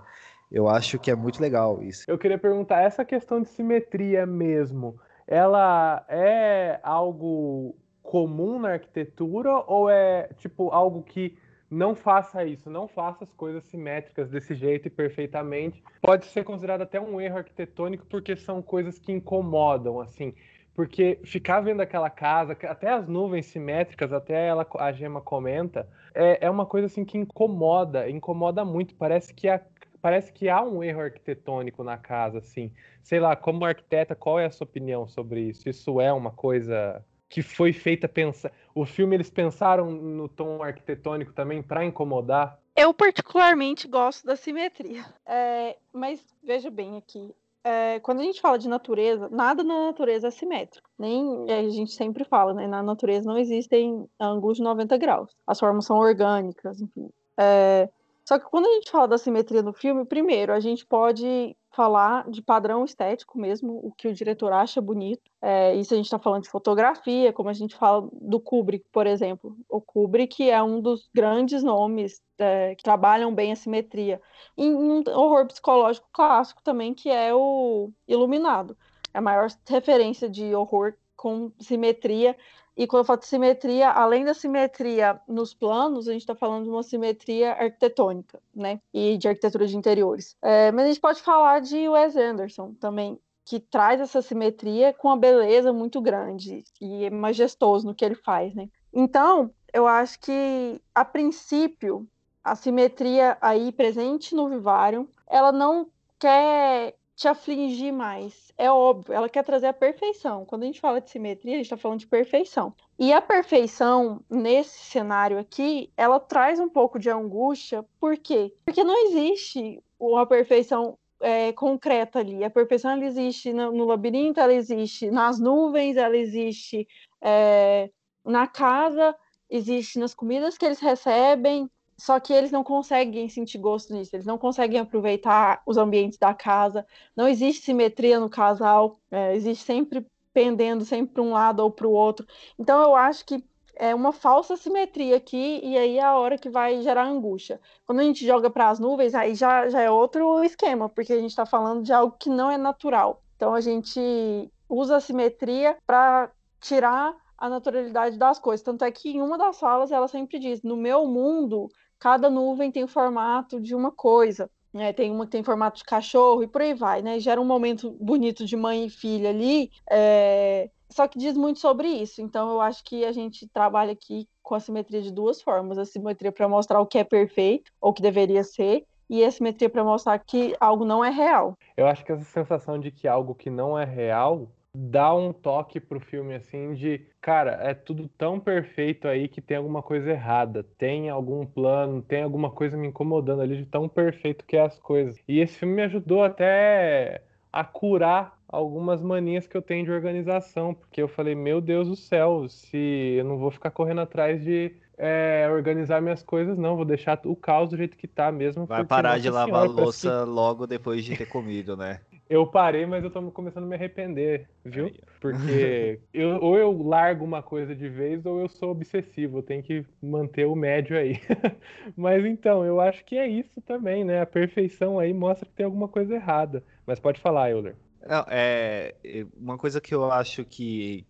Eu acho que é muito legal isso. Eu queria perguntar, essa questão de simetria mesmo, ela é algo comum na arquitetura ou é tipo algo que não faça isso, não faça as coisas simétricas desse jeito e perfeitamente. Pode ser considerado até um erro arquitetônico porque são coisas que incomodam, assim. Porque ficar vendo aquela casa, até as nuvens simétricas, até ela, a Gema comenta, é, é uma coisa assim que incomoda, incomoda muito. Parece que a parece que há um erro arquitetônico na casa, assim. Sei lá, como arquiteta, qual é a sua opinião sobre isso? Isso é uma coisa que foi feita pensar. O filme eles pensaram no tom arquitetônico também para incomodar? Eu particularmente gosto da simetria, é, mas veja bem aqui. É, quando a gente fala de natureza, nada na natureza é simétrico. Nem a gente sempre fala, né? Na natureza não existem ângulos de 90 graus. As formas são orgânicas, enfim. É, só que quando a gente fala da simetria no filme, primeiro, a gente pode falar de padrão estético mesmo, o que o diretor acha bonito. É, isso a gente está falando de fotografia, como a gente fala do Kubrick, por exemplo. O Kubrick é um dos grandes nomes é, que trabalham bem a simetria. E um horror psicológico clássico também, que é o Iluminado. É a maior referência de horror com simetria e quando eu falo de simetria, além da simetria nos planos, a gente está falando de uma simetria arquitetônica, né? E de arquitetura de interiores. É, mas a gente pode falar de Wes Anderson também, que traz essa simetria com uma beleza muito grande e é majestoso no que ele faz, né? Então, eu acho que, a princípio, a simetria aí presente no Vivarium, ela não quer te afligir mais. É óbvio, ela quer trazer a perfeição. Quando a gente fala de simetria, a gente está falando de perfeição. E a perfeição, nesse cenário aqui, ela traz um pouco de angústia. Por quê? Porque não existe uma perfeição é, concreta ali. A perfeição ela existe no, no, labirinto, ela existe nas nuvens, ela existe é, na casa, existe nas comidas que eles recebem, só que eles não conseguem sentir gosto nisso, eles não conseguem aproveitar os ambientes da casa, não existe simetria no casal, é, existe sempre pendendo sempre para um lado ou para o outro. Então eu acho que é uma falsa simetria aqui, e aí é a hora que vai gerar angústia. Quando a gente joga para as nuvens, aí já, já é outro esquema, porque a gente está falando de algo que não é natural. Então a gente usa a simetria para tirar a naturalidade das coisas. Tanto é que em uma das falas ela sempre diz: no meu mundo cada nuvem tem o formato de uma coisa. Né? Tem uma que tem formato de cachorro e por aí vai, né? Gera um momento bonito de mãe e filha ali. É... Só que diz muito sobre isso. Então eu acho que a gente trabalha aqui com a simetria de duas formas: a simetria para mostrar o que é perfeito ou que deveria ser, e a simetria para mostrar que algo não é real. Eu acho que essa sensação de que algo que não é real dá um toque pro filme assim de, cara, é tudo tão perfeito aí que tem alguma coisa errada, tem algum plano, tem alguma coisa me incomodando ali de tão perfeito que é as coisas. E esse filme me ajudou até a curar algumas manias que eu tenho de organização, porque eu falei, meu Deus do céu, se eu não vou ficar correndo atrás de é, organizar minhas coisas, não, vou deixar o caos do jeito que tá mesmo. Vai parar de lavar senhora, louça que... logo depois de ter comido, né? Eu parei, mas eu tô começando a me arrepender, viu? Porque eu, ou eu largo uma coisa de vez ou eu sou obsessivo, eu tenho que manter o médio aí. mas então, eu acho que é isso também, né? A perfeição aí mostra que tem alguma coisa errada. Mas pode falar, Euler. Não, é uma coisa que eu acho que,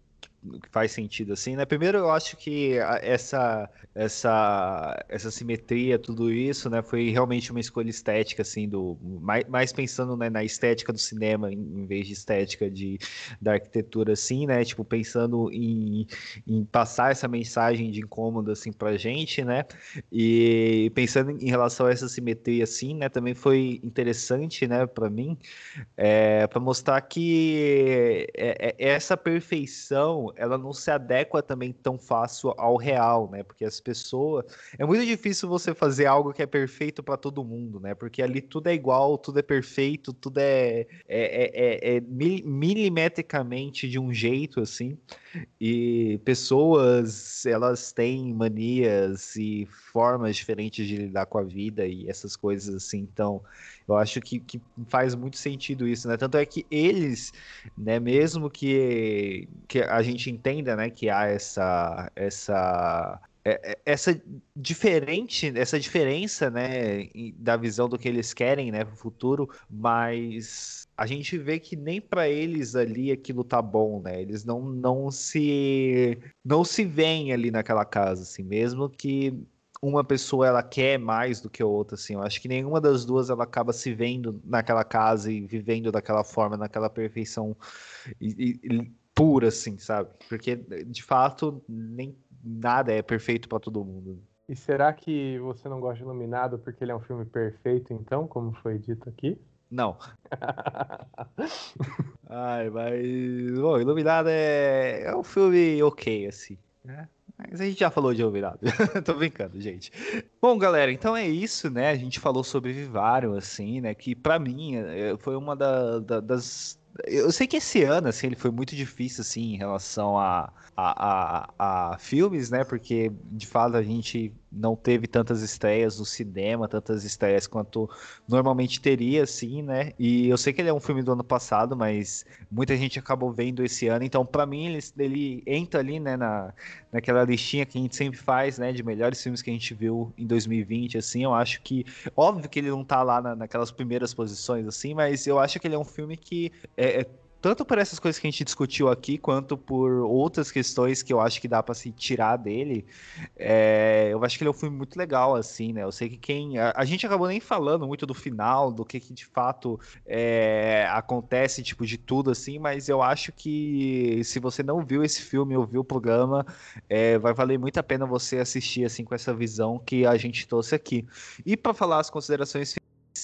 faz sentido assim, né? Primeiro eu acho que essa essa essa simetria, tudo isso, né, foi realmente uma escolha estética assim do mais, mais pensando né, na estética do cinema em, vez de estética de da arquitetura assim, né? Tipo pensando em, em passar essa mensagem de incômodo assim pra gente, né? E pensando em relação a essa simetria assim, né, também foi interessante, né, para mim, é, para mostrar que é, é, essa perfeição ela não se adequa também tão fácil ao real, né? Porque as pessoas é muito difícil você fazer algo que é perfeito para todo mundo, né? Porque ali tudo é igual, tudo é perfeito, tudo é, é, é, é milimetricamente de um jeito assim. E pessoas elas têm manias e formas diferentes de lidar com a vida e essas coisas assim. Então eu acho que, que faz muito sentido isso, né? Tanto é que eles, né, mesmo que, que a gente entenda, né, que há essa essa é, é, essa diferente essa diferença né da visão do que eles querem né pro futuro mas a gente vê que nem para eles ali aquilo tá bom né eles não não se não se veem ali naquela casa assim mesmo que uma pessoa ela quer mais do que a outra, assim. Eu acho que nenhuma das duas ela acaba se vendo naquela casa e vivendo daquela forma, naquela perfeição e, e, pura, assim, sabe? Porque de fato nem nada é perfeito para todo mundo. E será que você não gosta de Iluminado porque ele é um filme perfeito, então, como foi dito aqui? Não. Ai, mas. Bom, Iluminado é, é um filme ok, assim. Né? Mas a gente já falou de Overado. Tô brincando, gente. Bom, galera, então é isso, né? A gente falou sobre Vivarium, assim, né? Que para mim é, foi uma da, da, das. Eu sei que esse ano, assim, ele foi muito difícil, assim, em relação a, a, a, a filmes, né? Porque, de fato, a gente não teve tantas estreias no cinema, tantas estreias quanto normalmente teria, assim, né? E eu sei que ele é um filme do ano passado, mas muita gente acabou vendo esse ano, então para mim ele, ele entra ali, né, na, naquela listinha que a gente sempre faz, né, de melhores filmes que a gente viu em 2020, assim, eu acho que, óbvio que ele não tá lá na, naquelas primeiras posições, assim, mas eu acho que ele é um filme que é, é tanto por essas coisas que a gente discutiu aqui, quanto por outras questões que eu acho que dá para se tirar dele, é, eu acho que ele é um filme muito legal, assim, né? Eu sei que quem. A, a gente acabou nem falando muito do final, do que, que de fato é, acontece, tipo, de tudo, assim, mas eu acho que se você não viu esse filme ou viu o programa, é, vai valer muito a pena você assistir, assim, com essa visão que a gente trouxe aqui. E para falar as considerações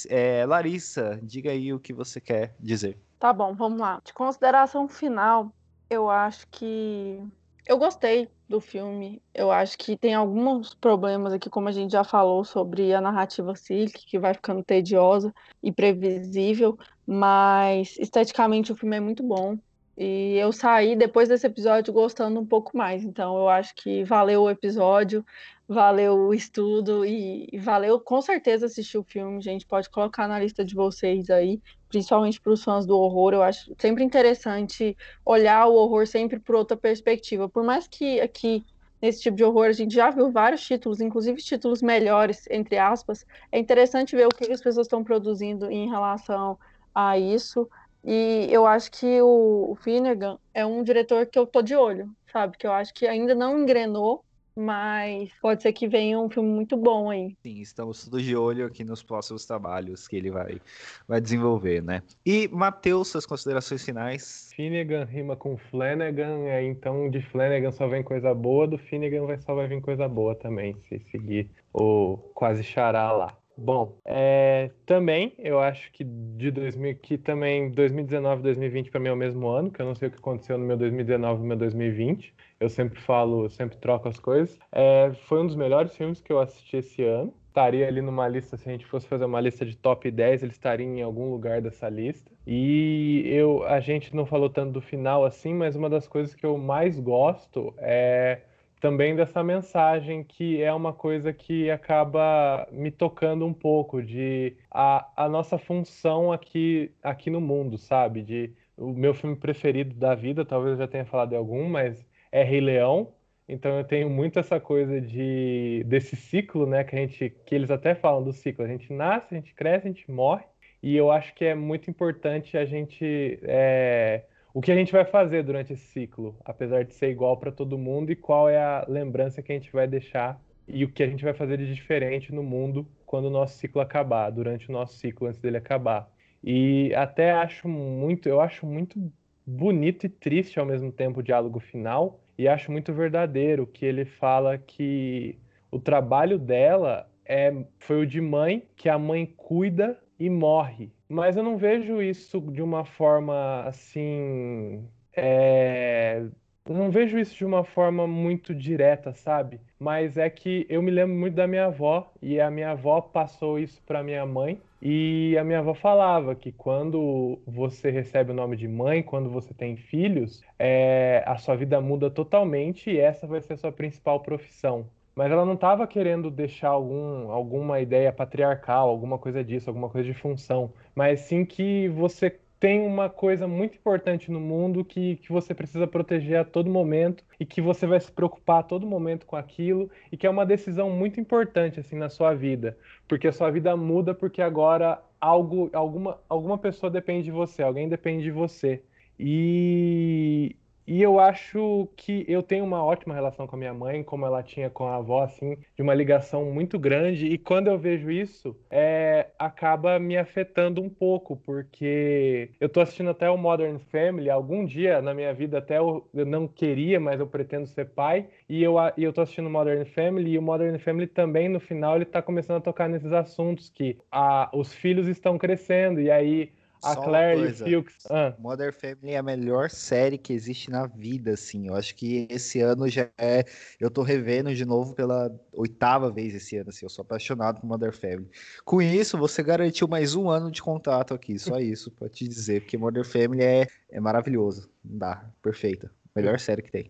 é, Larissa, diga aí o que você quer dizer. Tá bom, vamos lá. De consideração final, eu acho que eu gostei do filme. Eu acho que tem alguns problemas aqui, como a gente já falou, sobre a narrativa cíclica, que vai ficando tediosa e previsível, mas esteticamente o filme é muito bom. E eu saí depois desse episódio gostando um pouco mais. Então eu acho que valeu o episódio, valeu o estudo e, e valeu com certeza assistir o filme, gente. Pode colocar na lista de vocês aí, principalmente para os fãs do horror. Eu acho sempre interessante olhar o horror sempre por outra perspectiva. Por mais que aqui nesse tipo de horror a gente já viu vários títulos, inclusive títulos melhores, entre aspas, é interessante ver o que as pessoas estão produzindo em relação a isso. E eu acho que o, o Finnegan é um diretor que eu tô de olho, sabe? Que eu acho que ainda não engrenou, mas pode ser que venha um filme muito bom aí. Sim, estamos todos de olho aqui nos próximos trabalhos que ele vai, vai desenvolver, né? E, Matheus, suas considerações finais? Finnegan rima com Flanagan, então de Flanagan só vem coisa boa, do Finnegan vai, só vai vir coisa boa também, se seguir o quase xará lá. Bom, é, também eu acho que de 2000, que também 2019 2020 para mim é o mesmo ano, que eu não sei o que aconteceu no meu 2019 e no meu 2020. Eu sempre falo, sempre troco as coisas. É, foi um dos melhores filmes que eu assisti esse ano. Estaria ali numa lista, se a gente fosse fazer uma lista de top 10, ele estaria em algum lugar dessa lista. E eu, a gente não falou tanto do final assim, mas uma das coisas que eu mais gosto é também dessa mensagem que é uma coisa que acaba me tocando um pouco de a, a nossa função aqui aqui no mundo, sabe? De o meu filme preferido da vida, talvez eu já tenha falado de algum, mas é Rei Leão. Então eu tenho muito essa coisa de desse ciclo, né, que a gente que eles até falam do ciclo. A gente nasce, a gente cresce, a gente morre. E eu acho que é muito importante a gente é, o que a gente vai fazer durante esse ciclo, apesar de ser igual para todo mundo, e qual é a lembrança que a gente vai deixar e o que a gente vai fazer de diferente no mundo quando o nosso ciclo acabar, durante o nosso ciclo antes dele acabar. E até acho muito, eu acho muito bonito e triste ao mesmo tempo o diálogo final, e acho muito verdadeiro que ele fala que o trabalho dela é, foi o de mãe, que a mãe cuida e morre. Mas eu não vejo isso de uma forma assim. É... Não vejo isso de uma forma muito direta, sabe? Mas é que eu me lembro muito da minha avó e a minha avó passou isso para minha mãe e a minha avó falava que quando você recebe o nome de mãe, quando você tem filhos, é... a sua vida muda totalmente e essa vai ser a sua principal profissão mas ela não estava querendo deixar algum, alguma ideia patriarcal, alguma coisa disso, alguma coisa de função, mas sim que você tem uma coisa muito importante no mundo que, que você precisa proteger a todo momento e que você vai se preocupar a todo momento com aquilo e que é uma decisão muito importante assim na sua vida, porque a sua vida muda porque agora algo, alguma, alguma pessoa depende de você, alguém depende de você. E, e eu acho que eu tenho uma ótima relação com a minha mãe, como ela tinha com a avó, assim, de uma ligação muito grande. E quando eu vejo isso, é, acaba me afetando um pouco, porque eu tô assistindo até o Modern Family. Algum dia na minha vida, até eu, eu não queria, mas eu pretendo ser pai. E eu, e eu tô assistindo Modern Family. E o Modern Family também, no final, ele tá começando a tocar nesses assuntos que a, os filhos estão crescendo. E aí a Claire e o Fuchs. Ah. Mother Family é a melhor série que existe na vida, assim. Eu acho que esse ano já é. Eu tô revendo de novo pela oitava vez esse ano, assim. Eu sou apaixonado por Mother Family. Com isso, você garantiu mais um ano de contato aqui, só isso, pra te dizer, porque Mother Family é, é maravilhoso. Não dá, perfeita. Melhor série que tem.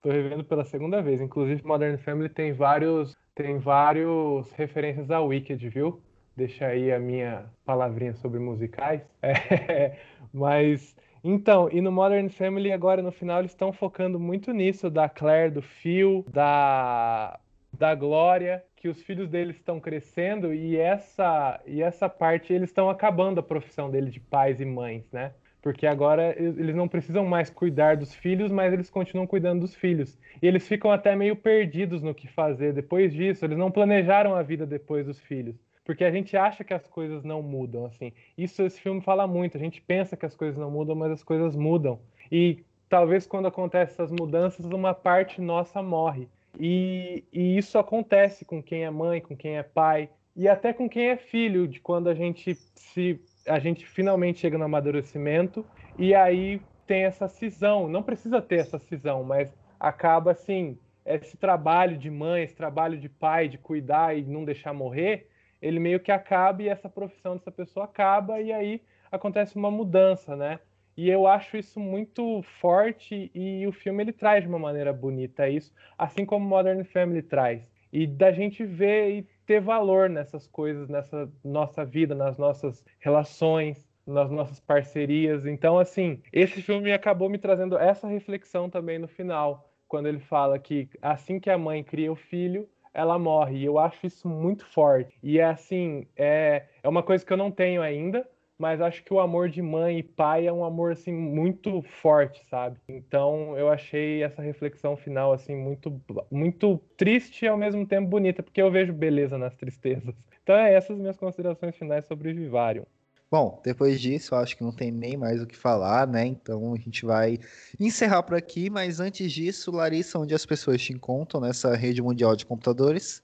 Tô revendo pela segunda vez. Inclusive, Modern Family tem vários. Tem vários referências a Wicked, viu? Deixar aí a minha palavrinha sobre musicais. É, mas então, e no Modern Family agora no final eles estão focando muito nisso da Claire, do Phil, da da Glória, que os filhos deles estão crescendo e essa e essa parte eles estão acabando a profissão deles de pais e mães, né? Porque agora eles não precisam mais cuidar dos filhos, mas eles continuam cuidando dos filhos. E eles ficam até meio perdidos no que fazer depois disso. Eles não planejaram a vida depois dos filhos porque a gente acha que as coisas não mudam, assim. Isso esse filme fala muito. A gente pensa que as coisas não mudam, mas as coisas mudam. E talvez quando acontecem essas mudanças, uma parte nossa morre. E, e isso acontece com quem é mãe, com quem é pai e até com quem é filho, de quando a gente se a gente finalmente chega no amadurecimento e aí tem essa cisão. Não precisa ter essa cisão, mas acaba assim, esse trabalho de mãe, esse trabalho de pai, de cuidar e não deixar morrer, ele meio que acaba e essa profissão dessa pessoa acaba e aí acontece uma mudança, né? E eu acho isso muito forte e o filme ele traz de uma maneira bonita isso, assim como Modern Family traz. E da gente ver e ter valor nessas coisas, nessa nossa vida, nas nossas relações, nas nossas parcerias. Então, assim, esse filme acabou me trazendo essa reflexão também no final, quando ele fala que assim que a mãe cria o filho, ela morre. E eu acho isso muito forte. E é assim, é, é uma coisa que eu não tenho ainda, mas acho que o amor de mãe e pai é um amor assim muito forte, sabe? Então eu achei essa reflexão final assim muito muito triste e ao mesmo tempo bonita, porque eu vejo beleza nas tristezas. Então é essas minhas considerações finais sobre Vivarium. Bom, depois disso, acho que não tem nem mais o que falar, né? Então a gente vai encerrar por aqui, mas antes disso, Larissa, onde as pessoas te encontram nessa rede mundial de computadores?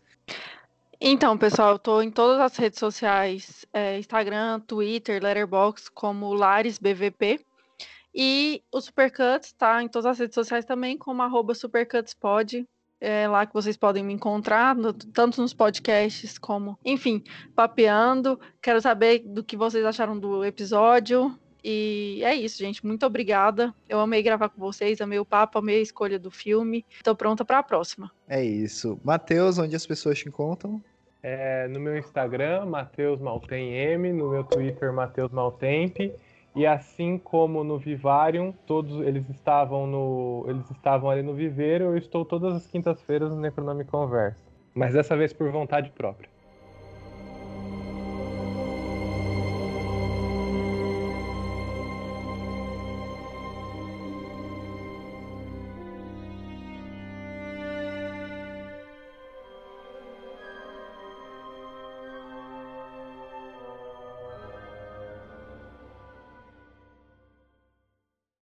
Então, pessoal, eu tô em todas as redes sociais, é, Instagram, Twitter, Letterboxd, como LarisBVP. E o Supercuts tá em todas as redes sociais também, como arroba SupercutsPod é lá que vocês podem me encontrar, no, tanto nos podcasts como, enfim, papeando. Quero saber do que vocês acharam do episódio. E é isso, gente. Muito obrigada. Eu amei gravar com vocês, amei o papo, amei a escolha do filme. Estou pronta para a próxima. É isso. Matheus, onde as pessoas te encontram? É, no meu Instagram, Matheus Maltem M, no meu Twitter, Matheus Maltemp. E assim como no Vivarium, todos eles estavam no eles estavam ali no viveiro, eu estou todas as quintas-feiras no Necronome Conversa, mas dessa vez por vontade própria.